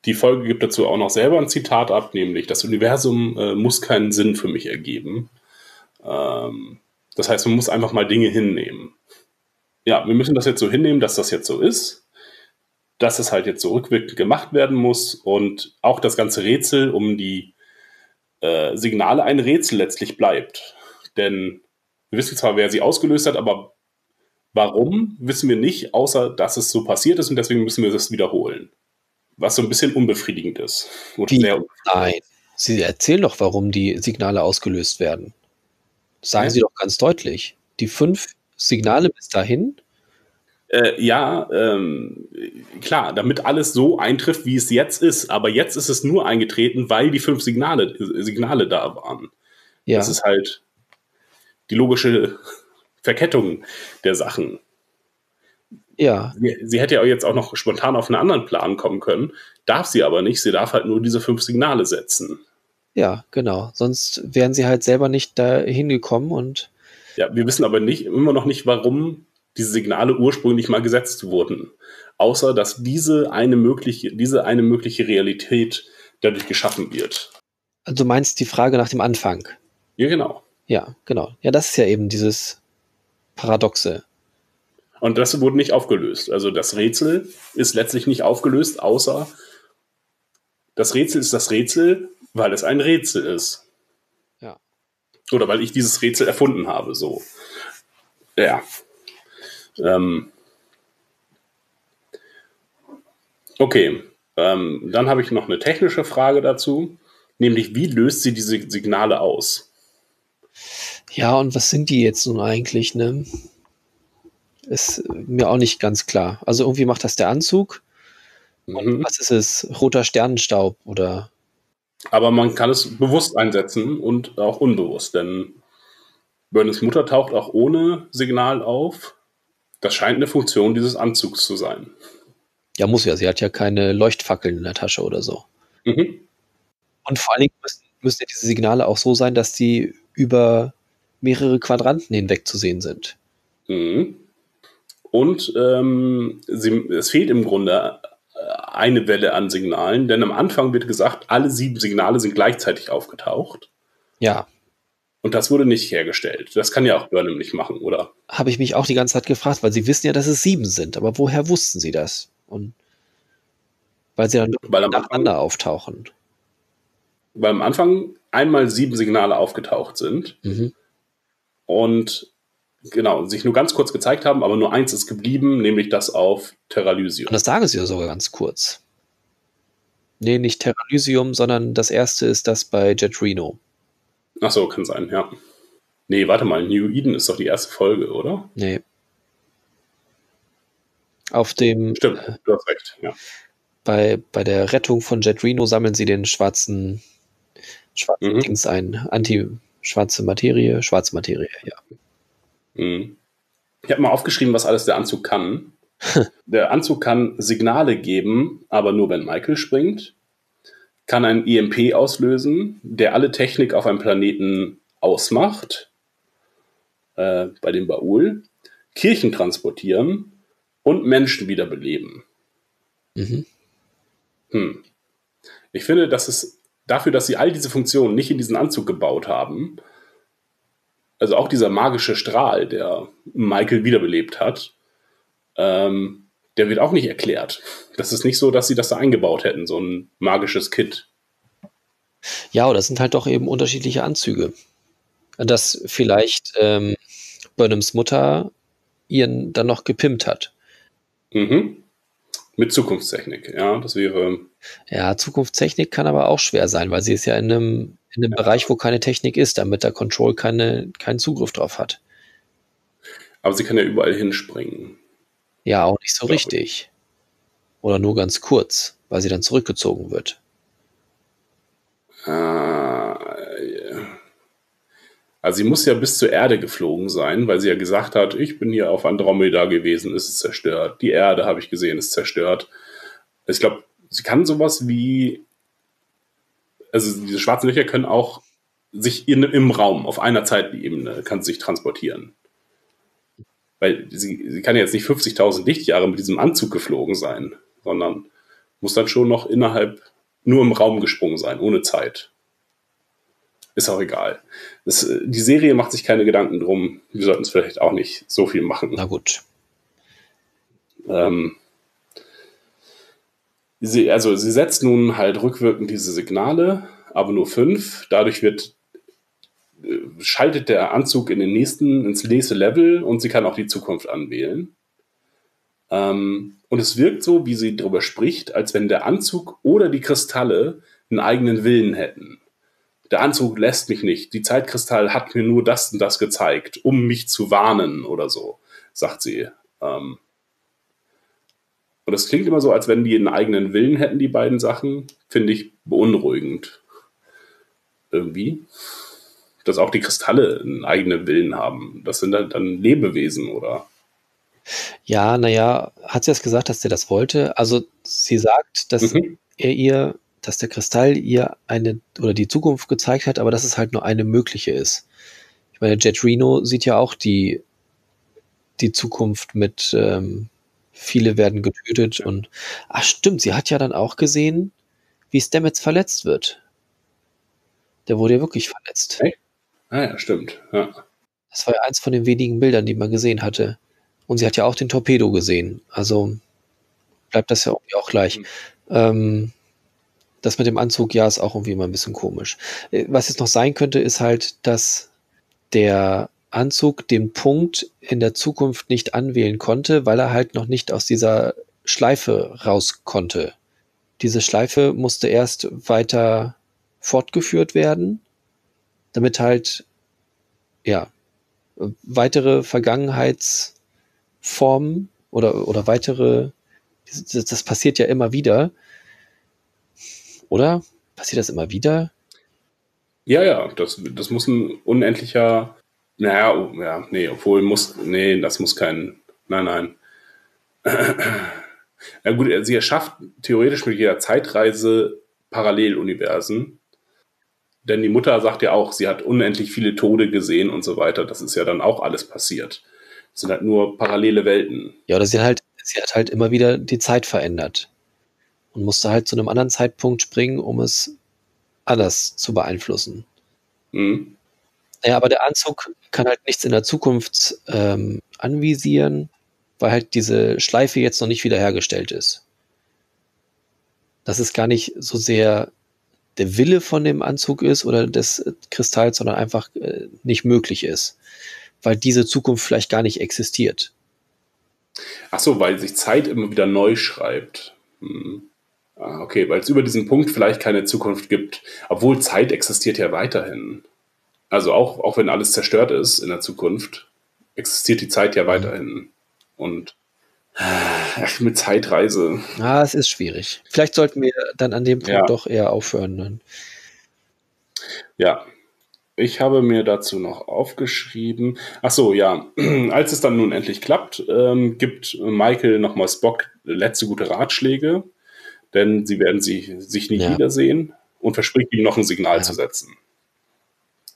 Speaker 4: Die Folge gibt dazu auch noch selber ein Zitat ab, nämlich das Universum äh, muss keinen Sinn für mich ergeben. Ähm, das heißt, man muss einfach mal Dinge hinnehmen. Ja, wir müssen das jetzt so hinnehmen, dass das jetzt so ist, dass es halt jetzt so rückwirkend gemacht werden muss und auch das ganze Rätsel um die äh, Signale ein Rätsel letztlich bleibt. Denn wir wissen zwar, wer sie ausgelöst hat, aber warum wissen wir nicht, außer dass es so passiert ist und deswegen müssen wir das wiederholen. Was so ein bisschen unbefriedigend ist.
Speaker 5: Wie? Nein. Sie erzählen doch, warum die Signale ausgelöst werden. Sagen ja. Sie doch ganz deutlich. Die fünf Signale bis dahin.
Speaker 4: Äh, ja, ähm, klar, damit alles so eintrifft, wie es jetzt ist. Aber jetzt ist es nur eingetreten, weil die fünf Signale, Signale da waren. Ja. Das ist halt die logische Verkettung der Sachen.
Speaker 5: Ja.
Speaker 4: Sie, sie, hätte ja jetzt auch noch spontan auf einen anderen Plan kommen können, darf sie aber nicht. Sie darf halt nur diese fünf Signale setzen.
Speaker 5: Ja, genau. Sonst wären sie halt selber nicht da hingekommen und.
Speaker 4: Ja, wir wissen aber nicht, immer noch nicht, warum diese Signale ursprünglich mal gesetzt wurden. Außer, dass diese eine mögliche, diese eine mögliche Realität dadurch geschaffen wird.
Speaker 5: Also du meinst die Frage nach dem Anfang?
Speaker 4: Ja, genau.
Speaker 5: Ja, genau. Ja, das ist ja eben dieses Paradoxe.
Speaker 4: Und das wurde nicht aufgelöst. Also das Rätsel ist letztlich nicht aufgelöst, außer das Rätsel ist das Rätsel, weil es ein Rätsel ist.
Speaker 5: Ja.
Speaker 4: Oder weil ich dieses Rätsel erfunden habe, so. Ja. Ähm. Okay. Ähm, dann habe ich noch eine technische Frage dazu, nämlich wie löst sie diese Signale aus?
Speaker 5: Ja, und was sind die jetzt nun eigentlich, ne? Ist mir auch nicht ganz klar. Also irgendwie macht das der Anzug. Mhm. was ist es? Roter Sternenstaub oder?
Speaker 4: Aber man kann es bewusst einsetzen und auch unbewusst, denn Burnens Mutter taucht auch ohne Signal auf. Das scheint eine Funktion dieses Anzugs zu sein.
Speaker 5: Ja, muss ja. Sie hat ja keine Leuchtfackeln in der Tasche oder so. Mhm. Und vor allen Dingen müssen, müssen ja diese Signale auch so sein, dass die über mehrere Quadranten hinweg zu sehen sind.
Speaker 4: Mhm. Und ähm, sie, es fehlt im Grunde äh, eine Welle an Signalen, denn am Anfang wird gesagt, alle sieben Signale sind gleichzeitig aufgetaucht.
Speaker 5: Ja.
Speaker 4: Und das wurde nicht hergestellt. Das kann ja auch Burnham nicht machen, oder?
Speaker 5: Habe ich mich auch die ganze Zeit gefragt, weil sie wissen ja, dass es sieben sind. Aber woher wussten sie das? Und weil sie dann weil nacheinander Anfang, auftauchen.
Speaker 4: Weil am Anfang einmal sieben Signale aufgetaucht sind. Mhm. Und genau, sich nur ganz kurz gezeigt haben, aber nur eins ist geblieben, nämlich das auf Terralysium.
Speaker 5: Und das sagen sie ja sogar ganz kurz. Nee, nicht Terralysium, sondern das erste ist das bei Jet Reno.
Speaker 4: Ach so, kann sein, ja. Nee, warte mal, New Eden ist doch die erste Folge, oder?
Speaker 5: Nee. Auf dem.
Speaker 4: Stimmt, du hast recht, ja.
Speaker 5: Bei, bei der Rettung von Jet Reno sammeln sie den schwarzen, schwarzen mhm. Dings ein. Anti, schwarze Materie, schwarze Materie, ja.
Speaker 4: Mhm. Ich habe mal aufgeschrieben, was alles der Anzug kann. der Anzug kann Signale geben, aber nur wenn Michael springt. Kann ein EMP auslösen, der alle Technik auf einem Planeten ausmacht. Äh, bei dem Baul. Kirchen transportieren und Menschen wiederbeleben. Mhm. Hm. Ich finde, dass es dafür, dass sie all diese Funktionen nicht in diesen Anzug gebaut haben, also auch dieser magische Strahl, der Michael wiederbelebt hat, ähm, der wird auch nicht erklärt. Das ist nicht so, dass sie das da eingebaut hätten, so ein magisches Kit.
Speaker 5: Ja, oder es sind halt doch eben unterschiedliche Anzüge. Dass vielleicht ähm, Burnhams Mutter ihren dann noch gepimpt hat.
Speaker 4: Mhm. Mit Zukunftstechnik, ja, das wäre.
Speaker 5: Ja, Zukunftstechnik kann aber auch schwer sein, weil sie ist ja in einem, in einem. Bereich, wo keine Technik ist, damit der Control keine, keinen Zugriff drauf hat.
Speaker 4: Aber sie kann ja überall hinspringen.
Speaker 5: Ja, auch nicht so richtig. Ich. Oder nur ganz kurz, weil sie dann zurückgezogen wird.
Speaker 4: Ah, also sie muss ja bis zur Erde geflogen sein, weil sie ja gesagt hat, ich bin hier auf Andromeda gewesen, ist es zerstört. Die Erde habe ich gesehen, ist zerstört. Ich glaube, sie kann sowas wie, also diese schwarzen Löcher können auch sich in, im Raum auf einer Zeitebene kann sich transportieren. Weil sie, sie kann jetzt nicht 50.000 Lichtjahre mit diesem Anzug geflogen sein, sondern muss dann schon noch innerhalb nur im Raum gesprungen sein, ohne Zeit. Ist auch egal. Das, die Serie macht sich keine Gedanken drum. Wir sollten es vielleicht auch nicht so viel machen.
Speaker 5: Na gut.
Speaker 4: Ähm, sie, also sie setzt nun halt rückwirkend diese Signale, aber nur fünf. Dadurch wird äh, schaltet der Anzug in den nächsten, ins nächste Level und sie kann auch die Zukunft anwählen. Ähm, und es wirkt so, wie sie darüber spricht, als wenn der Anzug oder die Kristalle einen eigenen Willen hätten. Der Anzug lässt mich nicht. Die Zeitkristall hat mir nur das und das gezeigt, um mich zu warnen oder so, sagt sie. Ähm, und das klingt immer so, als wenn die einen eigenen Willen hätten, die beiden Sachen. Finde ich beunruhigend. Irgendwie. Dass auch die Kristalle einen eigenen Willen haben. Das sind dann, dann Lebewesen, oder?
Speaker 5: Ja, naja, hat sie erst gesagt, dass sie das wollte? Also sie sagt, dass mhm. er ihr, dass der Kristall ihr eine oder die Zukunft gezeigt hat, aber dass es halt nur eine mögliche ist. Ich meine, Jet Reno sieht ja auch die, die Zukunft mit ähm, viele werden getötet und ach stimmt, sie hat ja dann auch gesehen, wie Stamets verletzt wird. Der wurde ja wirklich verletzt.
Speaker 4: Hey? Ah ja, stimmt. Ja.
Speaker 5: Das war ja eins von den wenigen Bildern, die man gesehen hatte. Und sie hat ja auch den Torpedo gesehen. Also bleibt das ja irgendwie auch gleich. Mhm. Ähm, das mit dem Anzug, ja, ist auch irgendwie immer ein bisschen komisch. Äh, was jetzt noch sein könnte, ist halt, dass der Anzug den Punkt in der Zukunft nicht anwählen konnte, weil er halt noch nicht aus dieser Schleife raus konnte. Diese Schleife musste erst weiter fortgeführt werden, damit halt, ja, weitere Vergangenheits- Formen oder, oder weitere, das, das passiert ja immer wieder. Oder? Passiert das immer wieder?
Speaker 4: Ja, ja, das, das muss ein unendlicher, naja, oh, ja, nee, obwohl muss, nee, das muss kein, nein, nein. Na gut, sie erschafft theoretisch mit jeder Zeitreise Paralleluniversen. Denn die Mutter sagt ja auch, sie hat unendlich viele Tode gesehen und so weiter. Das ist ja dann auch alles passiert. Das sind halt nur parallele Welten.
Speaker 5: Ja, oder sie, halt, sie hat halt immer wieder die Zeit verändert und musste halt zu einem anderen Zeitpunkt springen, um es anders zu beeinflussen. Mhm. Naja, aber der Anzug kann halt nichts in der Zukunft ähm, anvisieren, weil halt diese Schleife jetzt noch nicht wiederhergestellt ist. Dass es gar nicht so sehr der Wille von dem Anzug ist oder des Kristalls, sondern einfach äh, nicht möglich ist weil diese Zukunft vielleicht gar nicht existiert.
Speaker 4: Ach so, weil sich Zeit immer wieder neu schreibt. Hm. Ah, okay, weil es über diesen Punkt vielleicht keine Zukunft gibt. Obwohl Zeit existiert ja weiterhin. Also auch, auch wenn alles zerstört ist in der Zukunft, existiert die Zeit ja mhm. weiterhin. Und ach, mit Zeitreise.
Speaker 5: Ah, es ist schwierig. Vielleicht sollten wir dann an dem Punkt ja. doch eher aufhören. Dann.
Speaker 4: Ja, ich habe mir dazu noch aufgeschrieben. Ach so, ja. Als es dann nun endlich klappt, ähm, gibt Michael nochmal Spock letzte gute Ratschläge, denn sie werden sie, sich nicht ja. wiedersehen und verspricht ihm noch ein Signal ja. zu setzen.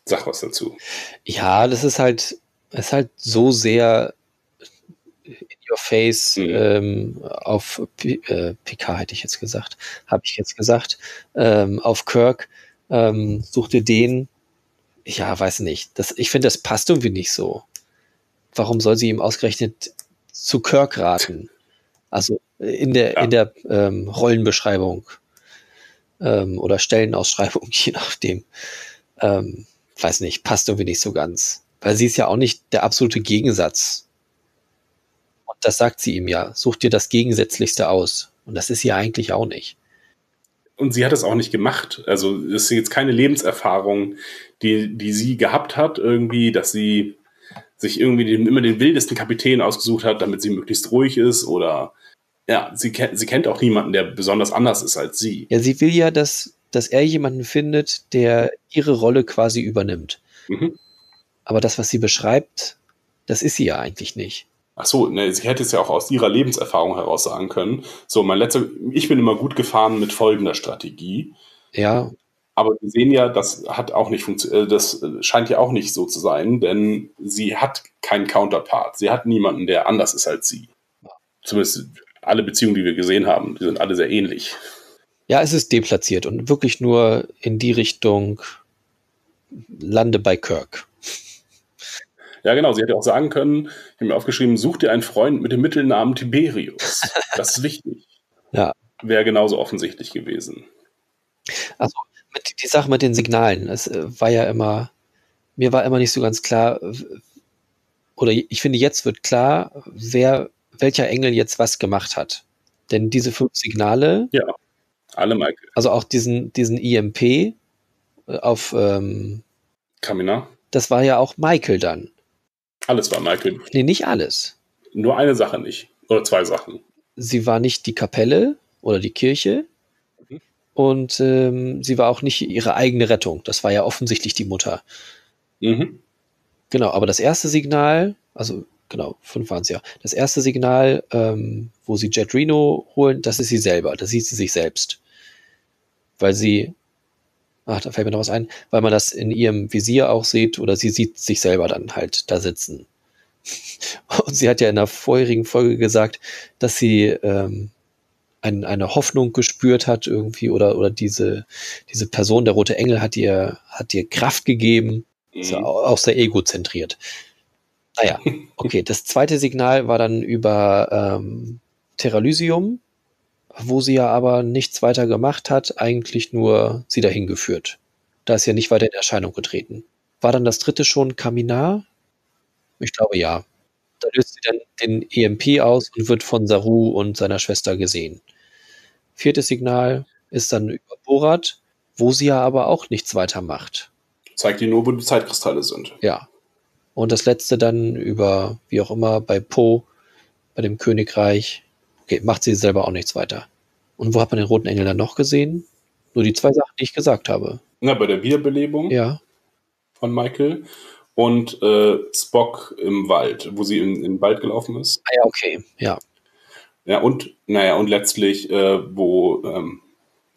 Speaker 4: Sag was dazu.
Speaker 5: Ja, das ist halt, ist halt so sehr in your face mhm. ähm, auf P äh, PK hätte ich jetzt gesagt, habe ich jetzt gesagt, ähm, auf Kirk. Ähm, such dir den, ja, weiß nicht. Das, ich finde, das passt irgendwie nicht so. Warum soll sie ihm ausgerechnet zu Kirk raten? Also in der, ja. in der ähm, Rollenbeschreibung. ähm, oder Stellenausschreibung, je nachdem. Ähm, weiß nicht, passt irgendwie nicht so ganz. Weil sie ist ja auch nicht der absolute Gegensatz. Und das sagt sie ihm ja. Such dir das Gegensätzlichste aus. Und das ist sie eigentlich auch nicht.
Speaker 4: Und sie hat es auch nicht gemacht. Also es ist jetzt keine Lebenserfahrung, die, die sie gehabt hat, irgendwie, dass sie sich irgendwie den, immer den wildesten Kapitän ausgesucht hat, damit sie möglichst ruhig ist oder ja, sie, kennt sie kennt auch niemanden, der besonders anders ist als sie.
Speaker 5: Ja, sie will ja, dass, dass er jemanden findet, der ihre Rolle quasi übernimmt. Mhm. Aber das, was sie beschreibt, das ist sie ja eigentlich nicht.
Speaker 4: Ach so, ne, sie hätte es ja auch aus ihrer Lebenserfahrung heraus sagen können. So, mein letzter, ich bin immer gut gefahren mit folgender Strategie.
Speaker 5: Ja.
Speaker 4: Aber wir sehen ja, das hat auch nicht funktioniert, äh, das scheint ja auch nicht so zu sein, denn sie hat keinen Counterpart. Sie hat niemanden, der anders ist als sie. Zumindest alle Beziehungen, die wir gesehen haben, die sind alle sehr ähnlich.
Speaker 5: Ja, es ist deplatziert und wirklich nur in die Richtung lande bei Kirk.
Speaker 4: Ja, genau. Sie hätte auch sagen können, ich habe mir aufgeschrieben, such dir einen Freund mit dem Mittelnamen Tiberius. Das ist wichtig.
Speaker 5: ja.
Speaker 4: Wäre genauso offensichtlich gewesen.
Speaker 5: Also die Sache mit den Signalen, es äh, war ja immer, mir war immer nicht so ganz klar, oder ich finde, jetzt wird klar, wer welcher Engel jetzt was gemacht hat. Denn diese fünf Signale.
Speaker 4: Ja, alle Michael.
Speaker 5: Also auch diesen, diesen IMP äh, auf ähm,
Speaker 4: Kamina.
Speaker 5: Das war ja auch Michael dann.
Speaker 4: Alles war Michael.
Speaker 5: Nee, nicht alles.
Speaker 4: Nur eine Sache nicht. Oder zwei Sachen.
Speaker 5: Sie war nicht die Kapelle oder die Kirche. Mhm. Und ähm, sie war auch nicht ihre eigene Rettung. Das war ja offensichtlich die Mutter.
Speaker 4: Mhm.
Speaker 5: Genau, aber das erste Signal, also genau, fünf waren es ja. Das erste Signal, ähm, wo sie Jet Reno holen, das ist sie selber. Da sieht sie sich selbst. Weil sie, ach, da fällt mir noch was ein, weil man das in ihrem Visier auch sieht oder sie sieht sich selber dann halt da sitzen. Und sie hat ja in der vorherigen Folge gesagt, dass sie ähm, ein, eine Hoffnung gespürt hat irgendwie oder, oder diese, diese Person, der rote Engel, hat ihr, hat ihr Kraft gegeben. Mhm. Ist auch sehr egozentriert. Naja, okay. Das zweite Signal war dann über ähm, Terralysium, wo sie ja aber nichts weiter gemacht hat, eigentlich nur sie dahin geführt. Da ist ja nicht weiter in Erscheinung getreten. War dann das dritte schon Kaminar? Ich glaube ja. Da löst sie dann den EMP aus und wird von Saru und seiner Schwester gesehen. Viertes Signal ist dann über Borat, wo sie ja aber auch nichts weiter macht.
Speaker 4: Zeigt die nur, wo die Zeitkristalle sind.
Speaker 5: Ja, und das letzte dann über, wie auch immer, bei Po, bei dem Königreich. Okay, macht sie selber auch nichts weiter. Und wo hat man den roten Engel dann noch gesehen? Nur die zwei Sachen, die ich gesagt habe.
Speaker 4: Na, bei der Wiederbelebung
Speaker 5: ja.
Speaker 4: von Michael und äh, Spock im Wald, wo sie in, in den Wald gelaufen ist.
Speaker 5: Ah ja, okay, ja.
Speaker 4: Ja, und, naja, und letztlich, äh, wo ähm,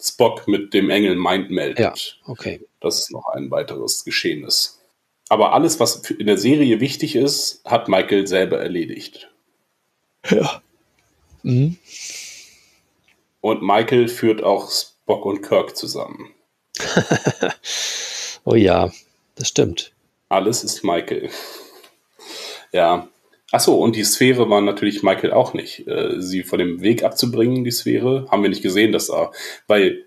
Speaker 4: Spock mit dem Engel Mind meldet.
Speaker 5: Ja, okay.
Speaker 4: Das ist noch ein weiteres Geschehnis. Aber alles, was in der Serie wichtig ist, hat Michael selber erledigt.
Speaker 5: Ja. Mhm.
Speaker 4: Und Michael führt auch Spock und Kirk zusammen.
Speaker 5: oh ja, das stimmt.
Speaker 4: Alles ist Michael. Ja. Achso, und die Sphäre war natürlich Michael auch nicht. Äh, sie von dem Weg abzubringen, die Sphäre, haben wir nicht gesehen, dass da, weil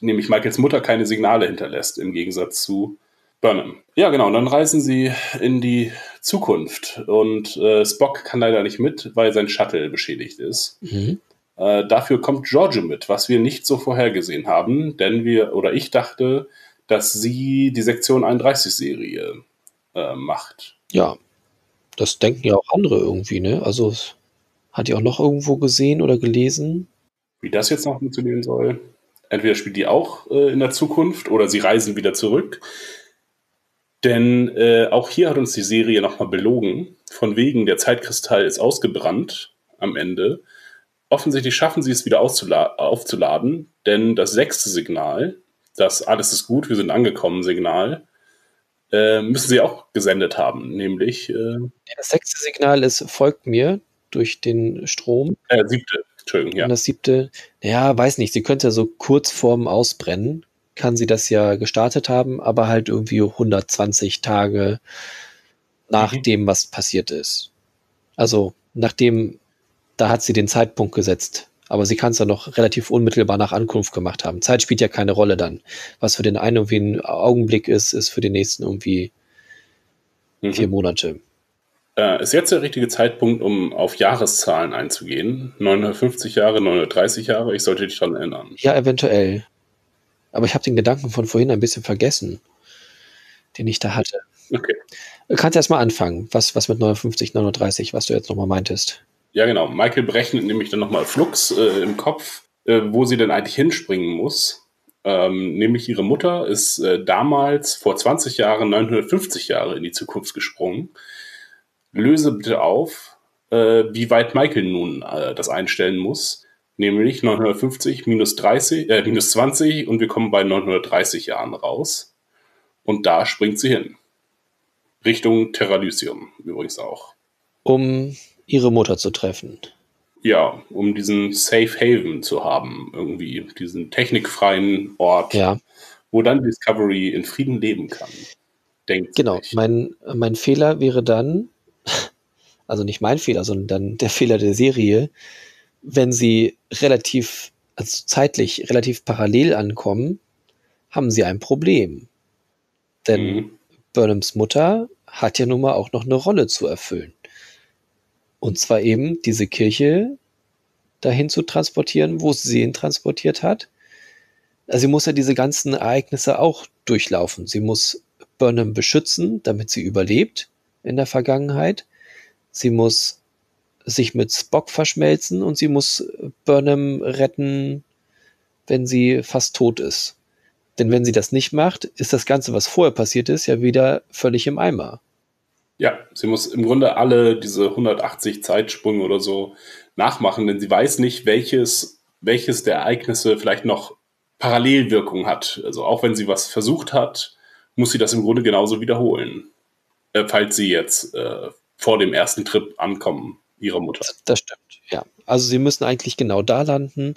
Speaker 4: nämlich Michaels Mutter keine Signale hinterlässt, im Gegensatz zu Burnham. Ja, genau. Und dann reisen sie in die Zukunft. Und äh, Spock kann leider nicht mit, weil sein Shuttle beschädigt ist. Mhm. Äh, dafür kommt Giorgio mit, was wir nicht so vorhergesehen haben, denn wir, oder ich dachte, dass sie die Sektion 31-Serie äh, macht.
Speaker 5: Ja, das denken ja auch andere irgendwie, ne? Also hat die auch noch irgendwo gesehen oder gelesen?
Speaker 4: Wie das jetzt noch funktionieren soll? Entweder spielt die auch äh, in der Zukunft oder sie reisen wieder zurück. Denn äh, auch hier hat uns die Serie nochmal belogen. Von wegen, der Zeitkristall ist ausgebrannt am Ende. Offensichtlich schaffen sie es wieder aufzuladen, denn das sechste Signal, das Alles ist gut, wir sind angekommen Signal, äh, müssen sie auch gesendet haben, nämlich. Äh,
Speaker 5: das sechste Signal ist, folgt mir durch den Strom.
Speaker 4: Äh, siebte, Entschuldigung,
Speaker 5: ja. Und das siebte, ja, weiß nicht, sie könnte ja so kurz vorm Ausbrennen kann sie das ja gestartet haben, aber halt irgendwie 120 Tage nach mhm. dem, was passiert ist. Also nachdem, da hat sie den Zeitpunkt gesetzt, Aber sie kann es dann noch relativ unmittelbar nach Ankunft gemacht haben. Zeit spielt ja keine Rolle dann. Was für den einen irgendwie ein Augenblick ist, ist für den nächsten irgendwie mhm. vier Monate.
Speaker 4: Äh, ist jetzt der richtige Zeitpunkt, um auf Jahreszahlen einzugehen? 950 Jahre, 930 Jahre? Ich sollte dich daran erinnern.
Speaker 5: Ja, eventuell. Aber ich habe den Gedanken von vorhin ein bisschen vergessen, den ich da hatte. Okay. Du kannst erst mal anfangen, was, was mit 59, 39, was du jetzt nochmal meintest.
Speaker 4: Ja, genau. Michael berechnet nämlich dann nochmal Flux äh, im Kopf, äh, wo sie denn eigentlich hinspringen muss. Ähm, nämlich ihre Mutter ist äh, damals vor 20 Jahren, 950 Jahre in die Zukunft gesprungen. Löse bitte auf, äh, wie weit Michael nun äh, das einstellen muss. Nämlich 950 minus 30, äh, minus 20 und wir kommen bei 930 Jahren raus. Und da springt sie hin. Richtung Terralysium übrigens auch.
Speaker 5: Um ihre Mutter zu treffen.
Speaker 4: Ja, um diesen Safe Haven zu haben, irgendwie, diesen technikfreien Ort,
Speaker 5: ja.
Speaker 4: wo dann Discovery in Frieden leben kann.
Speaker 5: Denkt genau, mein, mein Fehler wäre dann, also nicht mein Fehler, sondern der Fehler der Serie, wenn sie relativ, also zeitlich relativ parallel ankommen, haben sie ein Problem. Denn mhm. Burnhams Mutter hat ja nun mal auch noch eine Rolle zu erfüllen. Und zwar eben diese Kirche dahin zu transportieren, wo sie ihn transportiert hat. Also sie muss ja diese ganzen Ereignisse auch durchlaufen. Sie muss Burnham beschützen, damit sie überlebt in der Vergangenheit. Sie muss sich mit Spock verschmelzen und sie muss Burnham retten, wenn sie fast tot ist. Denn wenn sie das nicht macht, ist das Ganze, was vorher passiert ist, ja wieder völlig im Eimer.
Speaker 4: Ja, sie muss im Grunde alle diese 180 Zeitsprünge oder so nachmachen, denn sie weiß nicht, welches, welches der Ereignisse vielleicht noch Parallelwirkung hat. Also auch wenn sie was versucht hat, muss sie das im Grunde genauso wiederholen, äh, falls sie jetzt äh, vor dem ersten Trip ankommen, ihrer Mutter.
Speaker 5: Das stimmt, ja. Also sie müssen eigentlich genau da landen,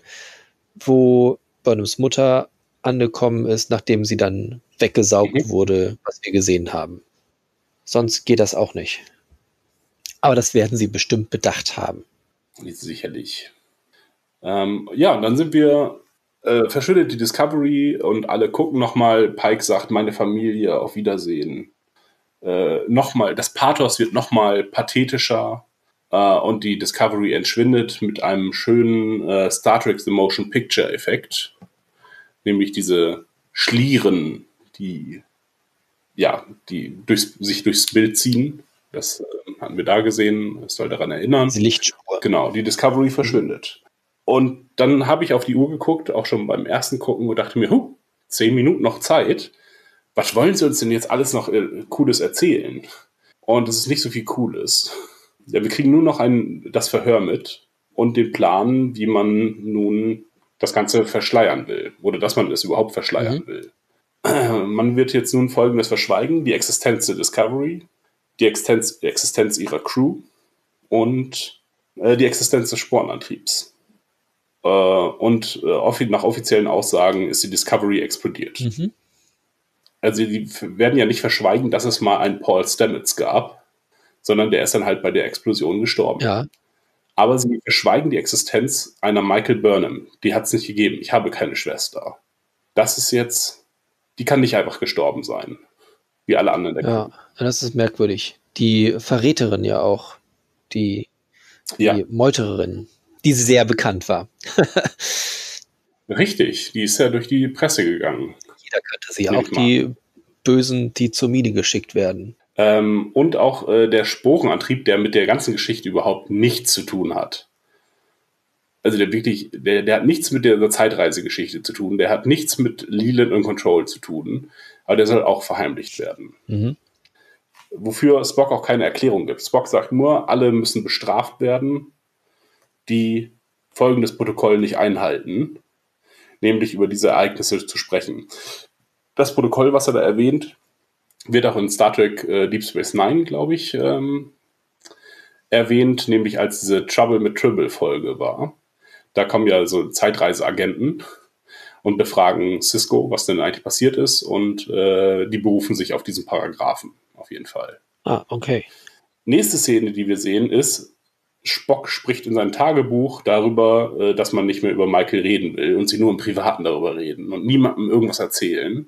Speaker 5: wo Burnhams Mutter angekommen ist, nachdem sie dann weggesaugt mhm. wurde, was wir gesehen haben. Sonst geht das auch nicht. Aber das werden sie bestimmt bedacht haben.
Speaker 4: Sicherlich. Ähm, ja, dann sind wir äh, verschwindet die Discovery und alle gucken nochmal. Pike sagt, meine Familie, auf Wiedersehen. Äh, nochmal, das Pathos wird nochmal pathetischer äh, und die Discovery entschwindet mit einem schönen äh, Star Trek The Motion Picture Effekt. Nämlich diese Schlieren, die ja, die durchs, sich durchs Bild ziehen. Das äh, hatten wir da gesehen. Es soll daran erinnern.
Speaker 5: Die Lichtspur.
Speaker 4: Genau, die Discovery verschwindet. Und dann habe ich auf die Uhr geguckt, auch schon beim ersten Gucken, und dachte mir, huh, zehn Minuten noch Zeit. Was wollen sie uns denn jetzt alles noch äh, Cooles erzählen? Und es ist nicht so viel Cooles. Ja, wir kriegen nur noch ein, das Verhör mit und den Plan, wie man nun das Ganze verschleiern will. Oder dass man es überhaupt verschleiern mhm. will. Man wird jetzt nun Folgendes verschweigen: die Existenz der Discovery, die Existenz, die Existenz ihrer Crew und äh, die Existenz des Spornantriebs. Äh, und äh, nach offiziellen Aussagen ist die Discovery explodiert. Mhm. Also, die werden ja nicht verschweigen, dass es mal einen Paul Stamets gab, sondern der ist dann halt bei der Explosion gestorben.
Speaker 5: Ja.
Speaker 4: Aber sie verschweigen die Existenz einer Michael Burnham. Die hat es nicht gegeben. Ich habe keine Schwester. Das ist jetzt die kann nicht einfach gestorben sein. Wie alle anderen
Speaker 5: der Ja, das ist merkwürdig. Die Verräterin ja auch. Die, die ja. Meutererin, die sehr bekannt war.
Speaker 4: Richtig, die ist ja durch die Presse gegangen.
Speaker 5: Jeder kannte sie, auch die Bösen, die zur Mine geschickt werden.
Speaker 4: Ähm, und auch äh, der Sporenantrieb, der mit der ganzen Geschichte überhaupt nichts zu tun hat also der wirklich, der, der hat nichts mit der Zeitreisegeschichte zu tun, der hat nichts mit Leland und Control zu tun, aber der soll auch verheimlicht werden. Mhm. Wofür Spock auch keine Erklärung gibt. Spock sagt nur, alle müssen bestraft werden, die folgendes Protokoll nicht einhalten, nämlich über diese Ereignisse zu sprechen. Das Protokoll, was er da erwähnt, wird auch in Star Trek äh, Deep Space Nine, glaube ich, ähm, erwähnt, nämlich als diese Trouble mit Tribble Folge war. Da kommen ja so Zeitreiseagenten und befragen Cisco, was denn eigentlich passiert ist und äh, die berufen sich auf diesen Paragraphen auf jeden Fall.
Speaker 5: Ah, okay.
Speaker 4: Nächste Szene, die wir sehen, ist Spock spricht in seinem Tagebuch darüber, äh, dass man nicht mehr über Michael reden will und sie nur im Privaten darüber reden und niemandem irgendwas erzählen.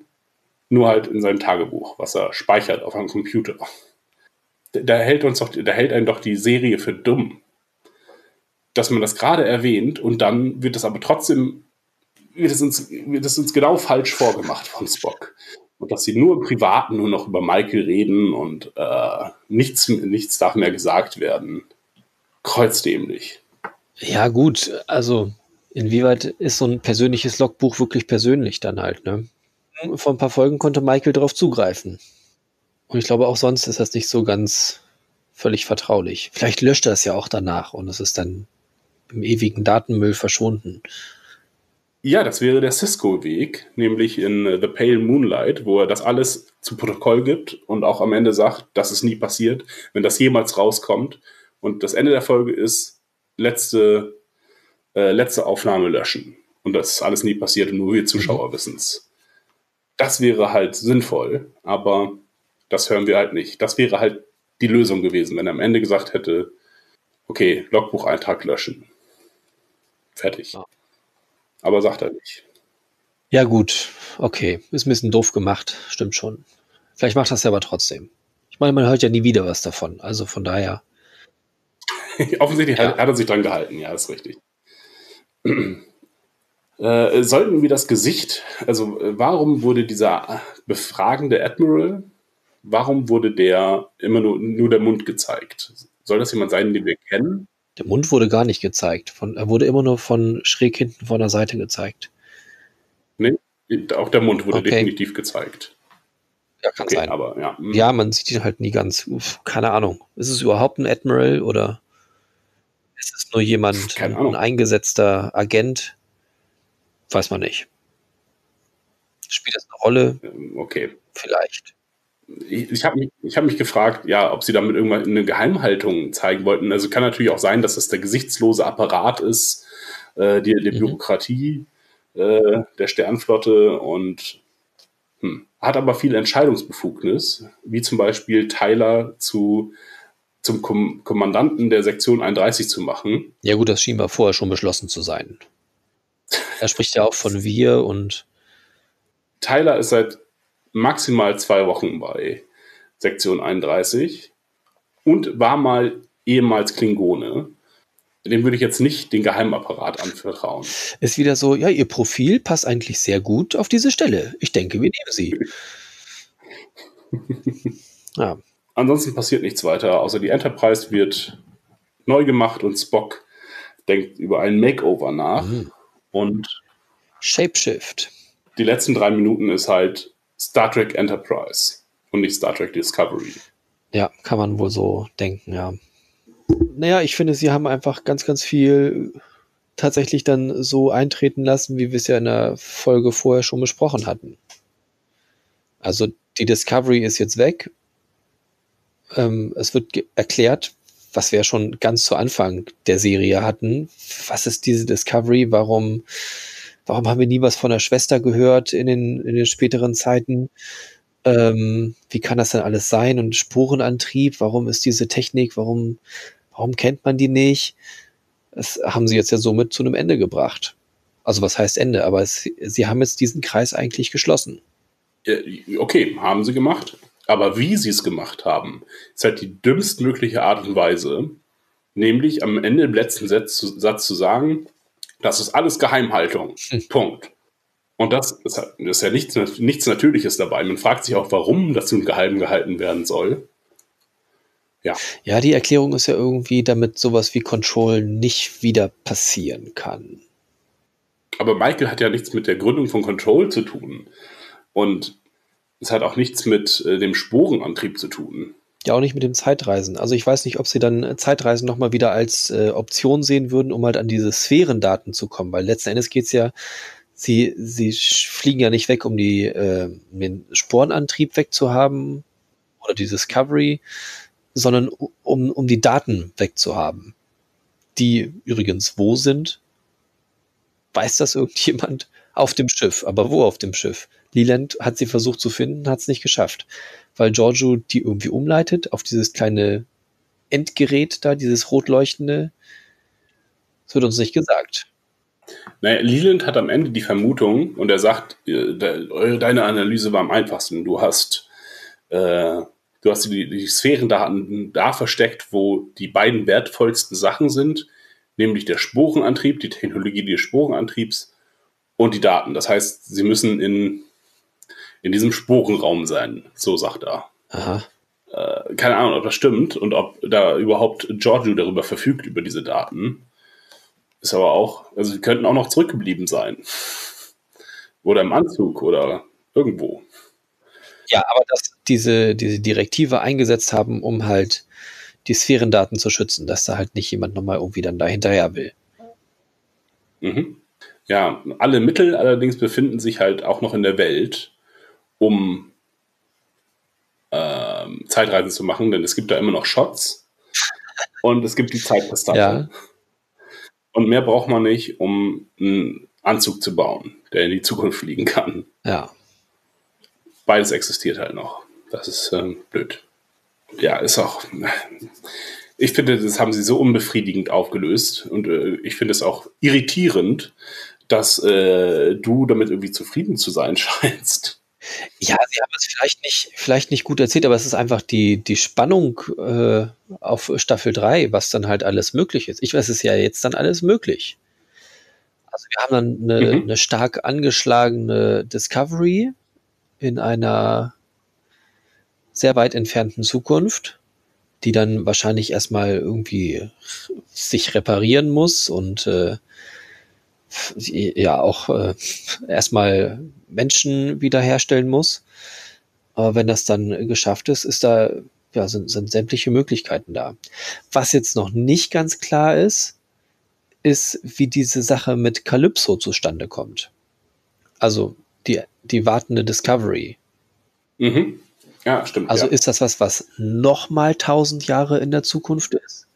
Speaker 4: Nur halt in seinem Tagebuch, was er speichert auf einem Computer. Da hält uns doch, da hält einen doch die Serie für dumm. Dass man das gerade erwähnt und dann wird es aber trotzdem, wird es uns, wird es uns genau falsch vorgemacht von Spock. Und dass sie nur im Privaten nur noch über Michael reden und äh, nichts, nichts darf mehr gesagt werden kreuzdämlich.
Speaker 5: Ja, gut, also inwieweit ist so ein persönliches Logbuch wirklich persönlich dann halt, ne? Vor ein paar Folgen konnte Michael darauf zugreifen. Und ich glaube, auch sonst ist das nicht so ganz völlig vertraulich. Vielleicht löscht er es ja auch danach und es ist dann im ewigen Datenmüll verschwunden.
Speaker 4: Ja, das wäre der Cisco-Weg, nämlich in The Pale Moonlight, wo er das alles zu Protokoll gibt und auch am Ende sagt, dass es nie passiert. Wenn das jemals rauskommt, und das Ende der Folge ist, letzte, äh, letzte Aufnahme löschen. Und das ist alles nie passiert und nur wir Zuschauer mhm. wissen es. Das wäre halt sinnvoll, aber das hören wir halt nicht. Das wäre halt die Lösung gewesen, wenn er am Ende gesagt hätte, okay, Logbucheintrag löschen. Fertig. Aber sagt er nicht.
Speaker 5: Ja, gut, okay. Ist ein bisschen doof gemacht, stimmt schon. Vielleicht macht das ja aber trotzdem. Ich meine, man hört ja nie wieder was davon. Also von daher.
Speaker 4: Offensichtlich ja. hat, hat, er sich dran gehalten, ja, ist richtig. Äh, sollten wir das Gesicht, also äh, warum wurde dieser befragende Admiral, warum wurde der immer nur, nur der Mund gezeigt? Soll das jemand sein, den wir kennen?
Speaker 5: Der Mund wurde gar nicht gezeigt. Von, er wurde immer nur von schräg hinten von der Seite gezeigt.
Speaker 4: Nee, auch der Mund wurde okay. definitiv gezeigt.
Speaker 5: Ja, kann okay, sein. Aber, ja. Hm. ja, man sieht ihn halt nie ganz. Uff, keine Ahnung. Ist es überhaupt ein Admiral oder? Ist es nur jemand, ein eingesetzter Agent? Weiß man nicht. Spielt das eine Rolle?
Speaker 4: Ähm, okay.
Speaker 5: Vielleicht.
Speaker 4: Ich, ich habe mich, hab mich gefragt, ja, ob sie damit irgendwann eine Geheimhaltung zeigen wollten. Also kann natürlich auch sein, dass das der gesichtslose Apparat ist, äh, die, die mhm. Bürokratie äh, der Sternflotte und hm, hat aber viel Entscheidungsbefugnis, wie zum Beispiel Tyler zu zum Kom Kommandanten der Sektion 31 zu machen.
Speaker 5: Ja gut, das schien war vorher schon beschlossen zu sein. Er spricht ja auch von wir und
Speaker 4: Tyler ist seit maximal zwei Wochen bei Sektion 31 und war mal ehemals Klingone. Dem würde ich jetzt nicht den Geheimapparat anvertrauen.
Speaker 5: Ist wieder so, ja, ihr Profil passt eigentlich sehr gut auf diese Stelle. Ich denke, wir nehmen sie.
Speaker 4: ja, Ansonsten passiert nichts weiter, außer die Enterprise wird neu gemacht und Spock denkt über einen Makeover nach. Mhm. Und
Speaker 5: Shapeshift.
Speaker 4: Die letzten drei Minuten ist halt Star Trek Enterprise und nicht Star Trek Discovery.
Speaker 5: Ja, kann man wohl so denken, ja. Naja, ich finde, sie haben einfach ganz, ganz viel tatsächlich dann so eintreten lassen, wie wir es ja in der Folge vorher schon besprochen hatten. Also die Discovery ist jetzt weg ähm, es wird erklärt, was wir schon ganz zu Anfang der Serie hatten. Was ist diese Discovery? Warum, warum haben wir nie was von der Schwester gehört in den, in den späteren Zeiten? Ähm, wie kann das denn alles sein? Und Spurenantrieb, warum ist diese Technik, warum, warum kennt man die nicht? Das haben sie jetzt ja somit zu einem Ende gebracht. Also was heißt Ende? Aber es, sie haben jetzt diesen Kreis eigentlich geschlossen.
Speaker 4: Okay, haben sie gemacht. Aber wie sie es gemacht haben, ist halt die dümmstmögliche Art und Weise, nämlich am Ende im letzten Satz zu, Satz zu sagen, das ist alles Geheimhaltung. Hm. Punkt. Und das ist, das ist ja nichts, nichts Natürliches dabei. Man fragt sich auch, warum das nun geheim gehalten werden soll.
Speaker 5: Ja. ja, die Erklärung ist ja irgendwie, damit sowas wie Control nicht wieder passieren kann.
Speaker 4: Aber Michael hat ja nichts mit der Gründung von Control zu tun. Und es hat auch nichts mit äh, dem Sporenantrieb zu tun.
Speaker 5: Ja, auch nicht mit dem Zeitreisen. Also ich weiß nicht, ob sie dann Zeitreisen nochmal wieder als äh, Option sehen würden, um halt an diese Sphärendaten zu kommen, weil letzten Endes geht es ja, sie, sie fliegen ja nicht weg, um die, äh, den Sporenantrieb wegzuhaben oder die Discovery, sondern um, um die Daten wegzuhaben. Die übrigens wo sind? Weiß das irgendjemand? Auf dem Schiff. Aber wo auf dem Schiff? Leland hat sie versucht zu finden, hat es nicht geschafft, weil Giorgio die irgendwie umleitet auf dieses kleine Endgerät da, dieses rot leuchtende? Das wird uns nicht gesagt.
Speaker 4: Naja, Leland hat am Ende die Vermutung und er sagt, äh, deine Analyse war am einfachsten. Du hast, äh, du hast die, die Sphärendaten da versteckt, wo die beiden wertvollsten Sachen sind, nämlich der Sporenantrieb, die Technologie des Sporenantriebs und die Daten. Das heißt, sie müssen in, in diesem Sporenraum sein, so sagt er. Aha. Äh, keine Ahnung, ob das stimmt und ob da überhaupt Giorgio darüber verfügt, über diese Daten. Ist aber auch, also sie könnten auch noch zurückgeblieben sein. Oder im Anzug oder irgendwo.
Speaker 5: Ja, aber dass diese, diese Direktive eingesetzt haben, um halt die Sphärendaten zu schützen, dass da halt nicht jemand nochmal irgendwie dann da hinterher will.
Speaker 4: Mhm. Ja, alle Mittel allerdings befinden sich halt auch noch in der Welt, um ähm, Zeitreisen zu machen, denn es gibt da immer noch Shots und es gibt die Zeitpistole. Ja. Und mehr braucht man nicht, um einen Anzug zu bauen, der in die Zukunft fliegen kann.
Speaker 5: Ja.
Speaker 4: Beides existiert halt noch. Das ist ähm, blöd. Ja, ist auch. Ich finde, das haben sie so unbefriedigend aufgelöst und äh, ich finde es auch irritierend, dass äh, du damit irgendwie zufrieden zu sein scheinst.
Speaker 5: Ja, sie haben es vielleicht nicht, vielleicht nicht gut erzählt, aber es ist einfach die, die Spannung äh, auf Staffel 3, was dann halt alles möglich ist. Ich weiß, es ist ja jetzt dann alles möglich. Also wir haben dann eine, mhm. eine stark angeschlagene Discovery in einer sehr weit entfernten Zukunft, die dann wahrscheinlich erstmal irgendwie sich reparieren muss und äh, ja auch äh, erstmal Menschen wiederherstellen muss. Aber wenn das dann geschafft ist, ist da, ja, sind, sind sämtliche Möglichkeiten da. Was jetzt noch nicht ganz klar ist, ist, wie diese Sache mit Calypso zustande kommt. Also die, die wartende Discovery.
Speaker 4: Mhm. Ja, stimmt.
Speaker 5: Also
Speaker 4: ja.
Speaker 5: ist das was, was nochmal tausend Jahre in der Zukunft ist?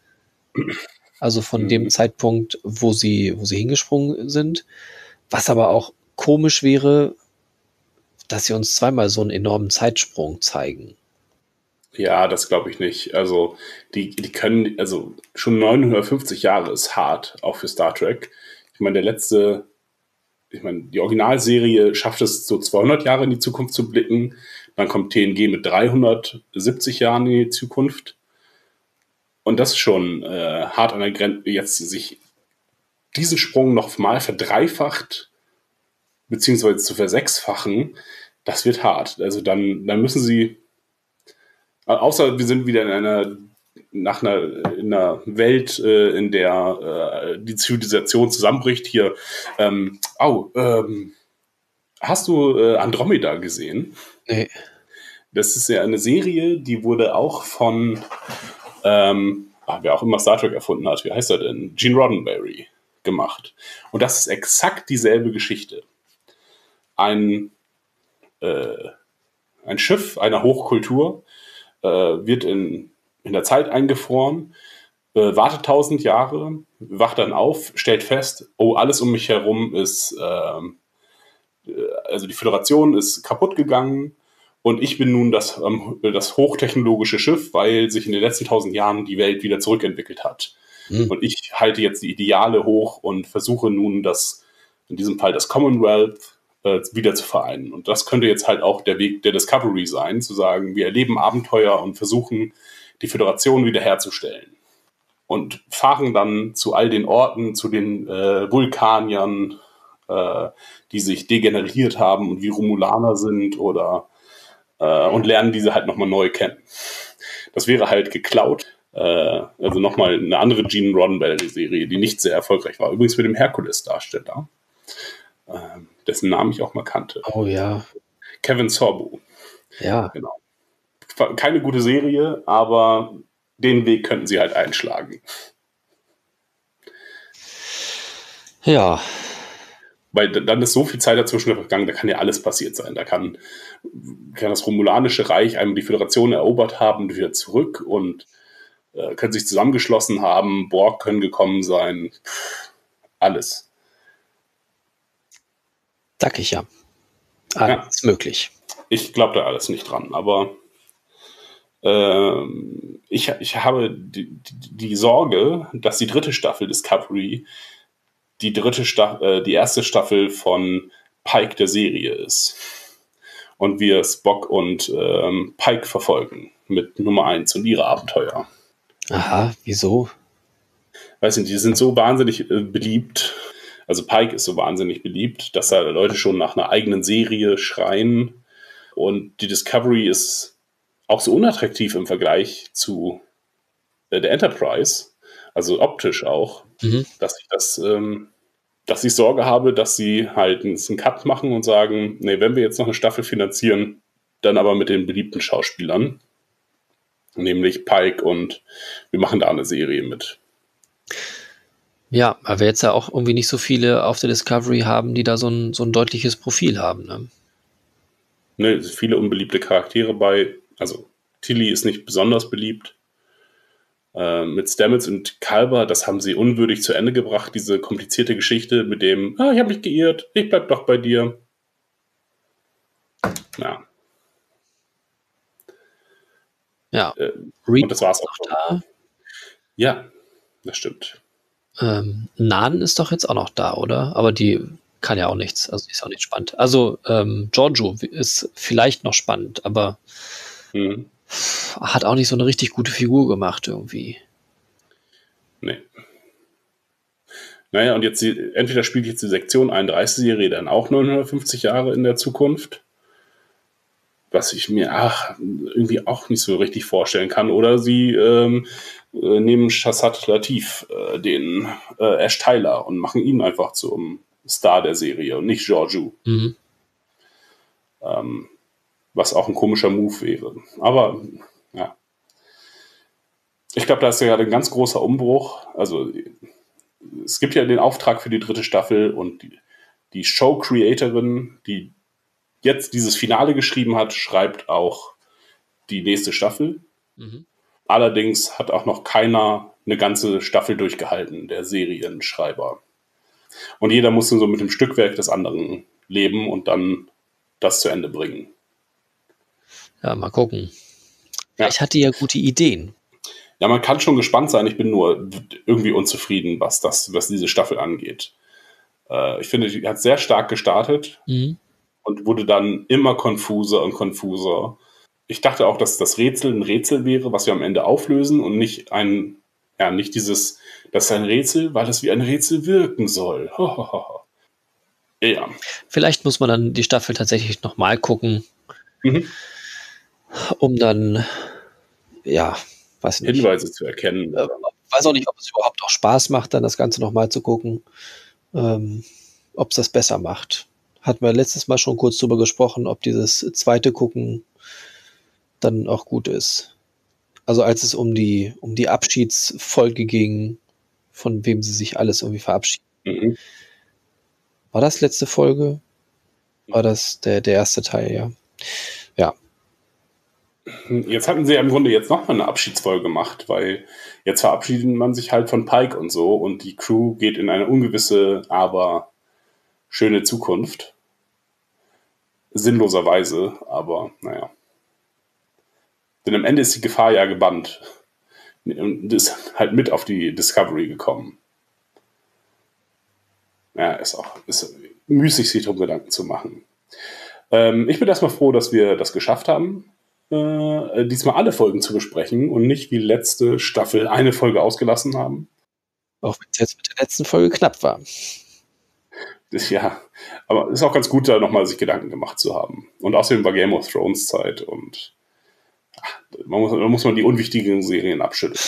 Speaker 5: Also von mhm. dem Zeitpunkt, wo sie, wo sie hingesprungen sind. Was aber auch komisch wäre, dass sie uns zweimal so einen enormen Zeitsprung zeigen.
Speaker 4: Ja, das glaube ich nicht. Also, die, die können, also schon 950 Jahre ist hart, auch für Star Trek. Ich meine, der letzte, ich meine, die Originalserie schafft es so 200 Jahre in die Zukunft zu blicken. Dann kommt TNG mit 370 Jahren in die Zukunft. Und das ist schon äh, hart an der Grenze, jetzt sich diesen Sprung noch mal verdreifacht, beziehungsweise zu versechsfachen, das wird hart. Also dann, dann müssen sie, außer wir sind wieder in einer, nach einer, in einer Welt, äh, in der äh, die Zivilisation zusammenbricht, hier, ähm, oh, ähm, hast du äh, Andromeda gesehen?
Speaker 5: Nee.
Speaker 4: Das ist ja eine Serie, die wurde auch von ähm, ah, wer auch immer Star Trek erfunden hat, wie heißt er denn? Gene Roddenberry gemacht. Und das ist exakt dieselbe Geschichte. Ein, äh, ein Schiff einer Hochkultur äh, wird in, in der Zeit eingefroren, äh, wartet tausend Jahre, wacht dann auf, stellt fest, oh, alles um mich herum ist, ähm, äh, also die Föderation ist kaputt gegangen, und ich bin nun das, ähm, das hochtechnologische Schiff, weil sich in den letzten tausend Jahren die Welt wieder zurückentwickelt hat. Mhm. Und ich halte jetzt die Ideale hoch und versuche nun das, in diesem Fall das Commonwealth, äh, wieder zu vereinen. Und das könnte jetzt halt auch der Weg der Discovery sein, zu sagen, wir erleben Abenteuer und versuchen, die Föderation wiederherzustellen. Und fahren dann zu all den Orten, zu den äh, Vulkaniern, äh, die sich degeneriert haben und wie Romulaner sind oder äh, und lernen diese halt nochmal neu kennen. Das wäre halt geklaut. Äh, also nochmal eine andere Gene Roddenberry-Serie, die nicht sehr erfolgreich war. Übrigens mit dem Herkules-Darsteller, äh, dessen Namen ich auch mal kannte.
Speaker 5: Oh ja.
Speaker 4: Kevin Sorbo.
Speaker 5: Ja.
Speaker 4: Genau. Keine gute Serie, aber den Weg könnten sie halt einschlagen.
Speaker 5: Ja,
Speaker 4: weil dann ist so viel Zeit dazwischen vergangen, da kann ja alles passiert sein. Da kann, kann das Romulanische Reich einmal die Föderation erobert haben, wieder zurück und äh, können sich zusammengeschlossen haben, Borg können gekommen sein, Pff, alles.
Speaker 5: Sag ich ja. Alles ja. möglich.
Speaker 4: Ich glaube da alles nicht dran, aber Ähm, ich, ich habe die, die, Sorge, dass die dritte Staffel Discovery die dritte Staffel, äh, die erste Staffel von Pike der Serie ist. Und wir Spock und ähm, Pike verfolgen mit Nummer 1 und ihre Abenteuer.
Speaker 5: Aha, wieso?
Speaker 4: Weiß nicht, die sind so wahnsinnig äh, beliebt. Also Pike ist so wahnsinnig beliebt, dass da Leute schon nach einer eigenen Serie schreien. Und die Discovery ist auch so unattraktiv im Vergleich zu äh, der Enterprise, also optisch auch, mhm. dass ich das, ähm, dass ich Sorge habe, dass sie halt einen Cut machen und sagen, nee, wenn wir jetzt noch eine Staffel finanzieren, dann aber mit den beliebten Schauspielern, nämlich Pike und wir machen da eine Serie mit.
Speaker 5: Ja, weil wir jetzt ja auch irgendwie nicht so viele auf der Discovery haben, die da so ein, so ein deutliches Profil haben. Ne?
Speaker 4: Ne, viele unbeliebte Charaktere bei, also Tilly ist nicht besonders beliebt. Äh, mit Stamets und Kalber, das haben sie unwürdig zu Ende gebracht, diese komplizierte Geschichte mit dem, ah, ich habe mich geirrt, ich bleib doch bei dir. Ja.
Speaker 5: Ja.
Speaker 4: Äh, und das war's auch. Da. Ja, das stimmt.
Speaker 5: Ähm, Nan ist doch jetzt auch noch da, oder? Aber die kann ja auch nichts. Also ist auch nicht spannend. Also ähm, Giorgio ist vielleicht noch spannend, aber mhm. Hat auch nicht so eine richtig gute Figur gemacht irgendwie.
Speaker 4: Nee. Naja, und jetzt entweder spielt jetzt die Sektion 31-Serie dann auch 950 Jahre in der Zukunft, was ich mir ach, irgendwie auch nicht so richtig vorstellen kann, oder sie ähm, äh, nehmen Shassad Latif, äh, den äh, Ash Tyler, und machen ihn einfach zum Star der Serie und nicht Giorgio. Mhm. Ähm, was auch ein komischer Move wäre. Aber ja. Ich glaube, da ist ja gerade ein ganz großer Umbruch. Also es gibt ja den Auftrag für die dritte Staffel und die, die Show-Creatorin, die jetzt dieses Finale geschrieben hat, schreibt auch die nächste Staffel. Mhm. Allerdings hat auch noch keiner eine ganze Staffel durchgehalten, der Serienschreiber. Und jeder muss so mit dem Stückwerk des anderen leben und dann das zu Ende bringen.
Speaker 5: Ja, mal gucken. Ja. Ich hatte ja gute Ideen.
Speaker 4: Ja, man kann schon gespannt sein. Ich bin nur irgendwie unzufrieden, was das, was diese Staffel angeht. Äh, ich finde, die hat sehr stark gestartet mhm. und wurde dann immer konfuser und konfuser. Ich dachte auch, dass das Rätsel ein Rätsel wäre, was wir am Ende auflösen und nicht ein, ja, nicht dieses, das ist ein Rätsel, weil es wie ein Rätsel wirken soll.
Speaker 5: ja. Vielleicht muss man dann die Staffel tatsächlich nochmal gucken. Mhm um dann, ja, weiß
Speaker 4: nicht. Hinweise zu erkennen. Äh,
Speaker 5: weiß auch nicht, ob es überhaupt auch Spaß macht, dann das Ganze nochmal zu gucken. Ähm, ob es das besser macht. Hatten wir letztes Mal schon kurz drüber gesprochen, ob dieses zweite Gucken dann auch gut ist. Also als es um die, um die Abschiedsfolge ging, von wem sie sich alles irgendwie verabschieden. Mhm. War das letzte Folge? War das der, der erste Teil, ja.
Speaker 4: Jetzt hatten sie ja im Grunde jetzt nochmal eine Abschiedsfolge gemacht, weil jetzt verabschiedet man sich halt von Pike und so und die Crew geht in eine ungewisse, aber schöne Zukunft. Sinnloserweise, aber naja. Denn am Ende ist die Gefahr ja gebannt und ist halt mit auf die Discovery gekommen. Ja, ist auch ist müßig, sich darum Gedanken zu machen. Ähm, ich bin erstmal froh, dass wir das geschafft haben äh, diesmal alle Folgen zu besprechen und nicht wie letzte Staffel eine Folge ausgelassen haben.
Speaker 5: Auch wenn es jetzt mit der letzten Folge knapp war.
Speaker 4: Das, ja, aber es ist auch ganz gut, da nochmal sich Gedanken gemacht zu haben. Und außerdem war Game of Thrones Zeit und ach, man muss, man muss man die unwichtigen Serien abschütteln.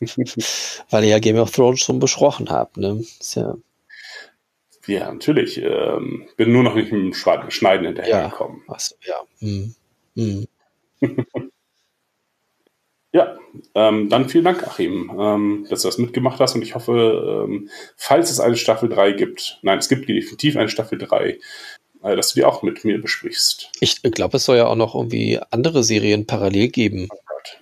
Speaker 5: Weil ihr ja Game of Thrones schon besprochen habt, ne?
Speaker 4: ja ja, natürlich. Ähm, bin nur noch nicht mit dem Schneiden hinterhergekommen.
Speaker 5: Ja, ja. Hm. Hm.
Speaker 4: ja, ähm, dann vielen Dank, Achim, ähm, dass du das mitgemacht hast und ich hoffe, ähm, falls es eine Staffel 3 gibt, nein, es gibt definitiv eine Staffel 3, äh, dass du die auch mit mir besprichst.
Speaker 5: Ich glaube, es soll ja auch noch irgendwie andere Serien parallel geben. Oh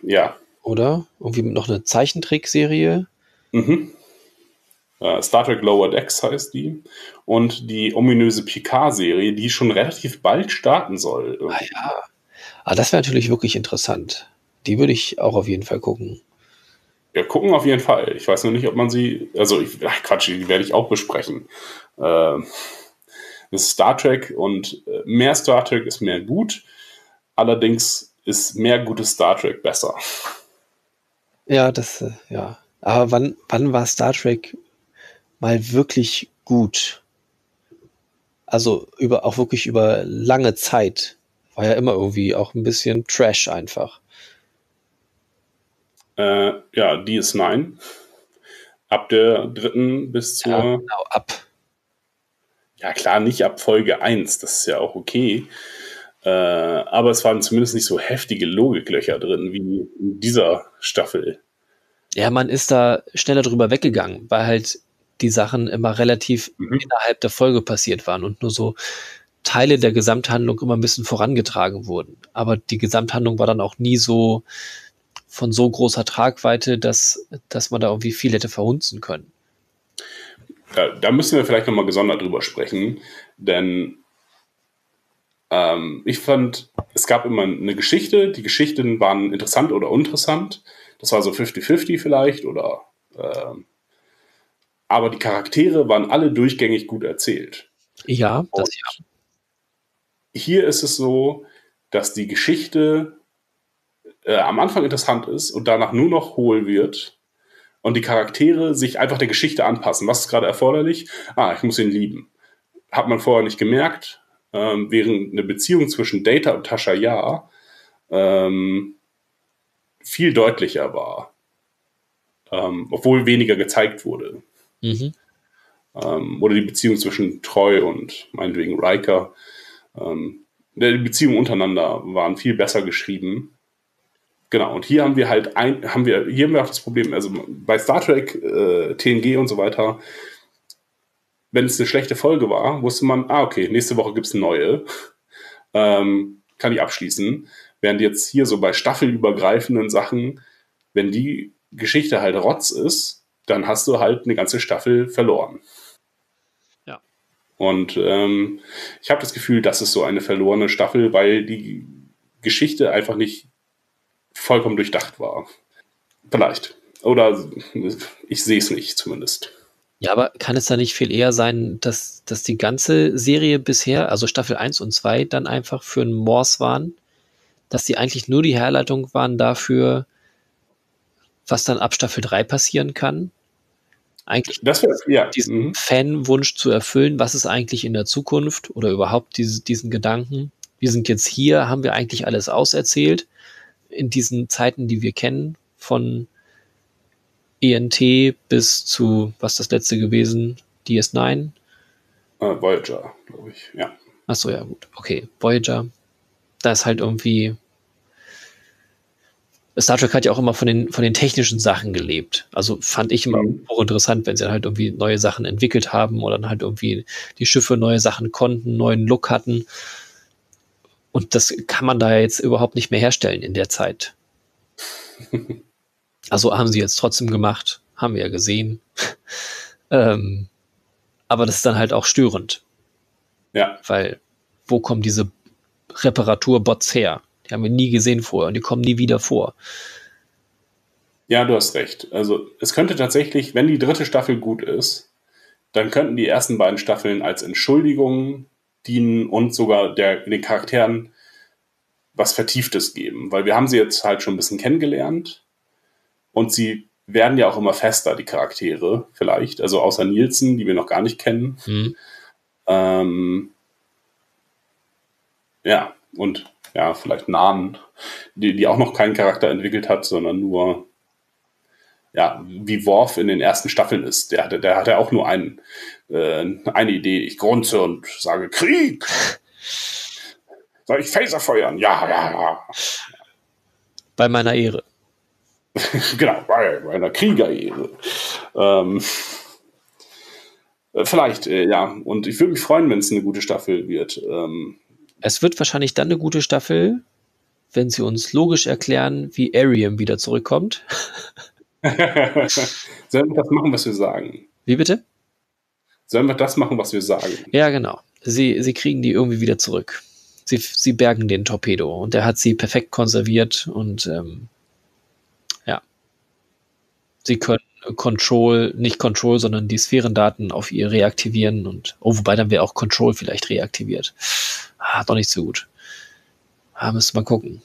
Speaker 4: ja.
Speaker 5: Oder? Irgendwie noch eine Zeichentrickserie.
Speaker 4: Mhm. Uh, Star Trek Lower Decks heißt die. Und die ominöse Picard-Serie, die schon relativ bald starten soll.
Speaker 5: Ah ja. Aber das wäre natürlich wirklich interessant. die würde ich auch auf jeden Fall gucken.
Speaker 4: Ja, gucken auf jeden Fall. Ich weiß noch nicht, ob man sie, also ich, ach Quatsch, die werde ich auch besprechen. Äh, das ist Star Trek und äh, mehr Star Trek ist mehr gut. Allerdings ist mehr gutes Star Trek besser.
Speaker 5: Ja, das, äh, ja. Aber wann, wann war Star Trek mal wirklich gut? Also über, auch wirklich über lange Zeit. War ja immer irgendwie auch ein bisschen Trash einfach.
Speaker 4: Äh, ja, DS9. Ab der dritten bis zur. Ja,
Speaker 5: genau, ab.
Speaker 4: Ja, klar, nicht ab Folge 1, das ist ja auch okay. Äh, aber es waren zumindest nicht so heftige Logiklöcher drin wie in dieser Staffel.
Speaker 5: Ja, man ist da schneller drüber weggegangen, weil halt die Sachen immer relativ mhm. innerhalb der Folge passiert waren und nur so Teile der Gesamthandlung immer ein bisschen vorangetragen wurden. Aber die Gesamthandlung war dann auch nie so von so großer Tragweite, dass, dass man da irgendwie viel hätte verhunzen können.
Speaker 4: Da, da müssen wir vielleicht nochmal gesondert drüber sprechen, denn ähm, ich fand, es gab immer eine Geschichte, die Geschichten waren interessant oder uninteressant. Das war so 50-50 vielleicht oder ähm, aber die Charaktere waren alle durchgängig gut erzählt.
Speaker 5: Ja, das ja.
Speaker 4: Hier ist es so, dass die Geschichte äh, am Anfang interessant ist und danach nur noch hohl wird und die Charaktere sich einfach der Geschichte anpassen. Was ist gerade erforderlich? Ah, ich muss ihn lieben. Hat man vorher nicht gemerkt, ähm, während eine Beziehung zwischen Data und Tascha ja ähm, viel deutlicher war. Ähm, obwohl weniger gezeigt wurde. Mhm. Ähm, oder die Beziehung zwischen Troy und meinetwegen Riker. Ähm, die Beziehungen untereinander waren viel besser geschrieben. Genau, und hier haben wir halt ein, haben wir, hier haben wir auch das Problem, also bei Star Trek, äh, TNG und so weiter, wenn es eine schlechte Folge war, wusste man, ah, okay, nächste Woche gibt es eine neue. Ähm, kann ich abschließen. Während jetzt hier so bei staffelübergreifenden Sachen, wenn die Geschichte halt Rotz ist, dann hast du halt eine ganze Staffel verloren. Und ähm, ich habe das Gefühl, das ist so eine verlorene Staffel, weil die Geschichte einfach nicht vollkommen durchdacht war. Vielleicht. Oder ich sehe es nicht zumindest.
Speaker 5: Ja, aber kann es da nicht viel eher sein, dass, dass die ganze Serie bisher, also Staffel 1 und 2, dann einfach für einen Morse waren? Dass die eigentlich nur die Herleitung waren dafür, was dann ab Staffel 3 passieren kann? Eigentlich
Speaker 4: ja.
Speaker 5: diesen mhm. Fanwunsch zu erfüllen, was ist eigentlich in der Zukunft oder überhaupt diese, diesen Gedanken? Wir sind jetzt hier, haben wir eigentlich alles auserzählt in diesen Zeiten, die wir kennen, von ENT bis zu, was das letzte gewesen, DS9?
Speaker 4: Uh, Voyager, glaube ich, ja.
Speaker 5: Achso, ja, gut. Okay, Voyager. Da ist halt irgendwie. Star Trek hat ja auch immer von den, von den technischen Sachen gelebt. Also fand ich immer mhm. auch interessant, wenn sie dann halt irgendwie neue Sachen entwickelt haben oder dann halt irgendwie die Schiffe neue Sachen konnten, neuen Look hatten. Und das kann man da jetzt überhaupt nicht mehr herstellen in der Zeit. Also haben sie jetzt trotzdem gemacht, haben wir ja gesehen. ähm, aber das ist dann halt auch störend.
Speaker 4: Ja.
Speaker 5: Weil, wo kommen diese Reparaturbots her? Die haben wir nie gesehen vorher und die kommen nie wieder vor.
Speaker 4: Ja, du hast recht. Also es könnte tatsächlich, wenn die dritte Staffel gut ist, dann könnten die ersten beiden Staffeln als Entschuldigung dienen und sogar der, den Charakteren was Vertieftes geben. Weil wir haben sie jetzt halt schon ein bisschen kennengelernt und sie werden ja auch immer fester, die Charaktere, vielleicht. Also außer Nielsen, die wir noch gar nicht kennen. Mhm. Ähm, ja, und ja, vielleicht Nahen, die, die auch noch keinen Charakter entwickelt hat, sondern nur, ja, wie Worf in den ersten Staffeln ist. Der hatte, der hatte auch nur einen, äh, eine Idee. Ich grunze und sage Krieg. Soll ich Phaser feuern? Ja, ja, ja.
Speaker 5: Bei meiner Ehre.
Speaker 4: genau, bei, bei einer Kriegerehre. Ähm, vielleicht, äh, ja. Und ich würde mich freuen, wenn es eine gute Staffel wird. Ähm,
Speaker 5: es wird wahrscheinlich dann eine gute Staffel, wenn sie uns logisch erklären, wie Ariam wieder zurückkommt.
Speaker 4: Sollen wir das machen, was wir sagen?
Speaker 5: Wie bitte?
Speaker 4: Sollen wir das machen, was wir sagen?
Speaker 5: Ja, genau. Sie, sie kriegen die irgendwie wieder zurück. Sie, sie bergen den Torpedo und er hat sie perfekt konserviert und ähm, sie können Control, nicht Control, sondern die Sphärendaten auf ihr reaktivieren und, oh, wobei dann wäre auch Control vielleicht reaktiviert. Ah, doch nicht so gut. Ah, müsste mal gucken.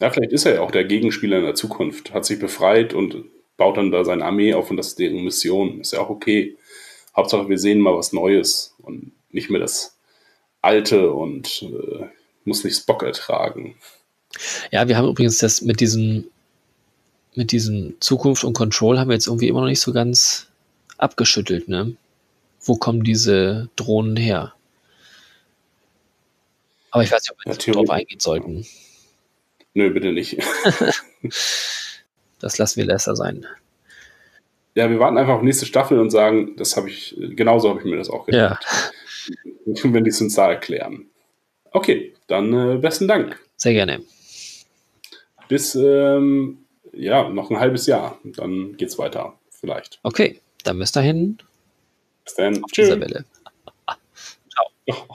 Speaker 4: Ja, vielleicht ist er ja auch der Gegenspieler in der Zukunft, hat sich befreit und baut dann da seine Armee auf und das ist deren Mission. Ist ja auch okay. Hauptsache, wir sehen mal was Neues und nicht mehr das Alte und äh, muss nicht Spock ertragen.
Speaker 5: Ja, wir haben übrigens das mit diesen mit diesem Zukunft und Control haben wir jetzt irgendwie immer noch nicht so ganz abgeschüttelt, ne? Wo kommen diese Drohnen her? Aber ich weiß nicht, ob wir ja, darauf eingehen sollten.
Speaker 4: Nö, bitte nicht.
Speaker 5: das lassen wir lesser sein.
Speaker 4: Ja, wir warten einfach auf nächste Staffel und sagen, das habe ich, genauso habe ich mir das auch gedacht. Ja. Wenn die es uns da erklären. Okay, dann äh, besten Dank.
Speaker 5: Sehr gerne.
Speaker 4: Bis ähm, ja, noch ein halbes Jahr. Dann geht's weiter, vielleicht.
Speaker 5: Okay, dann bis dahin.
Speaker 4: Bis dann.
Speaker 5: Auf Tschüss. Ciao.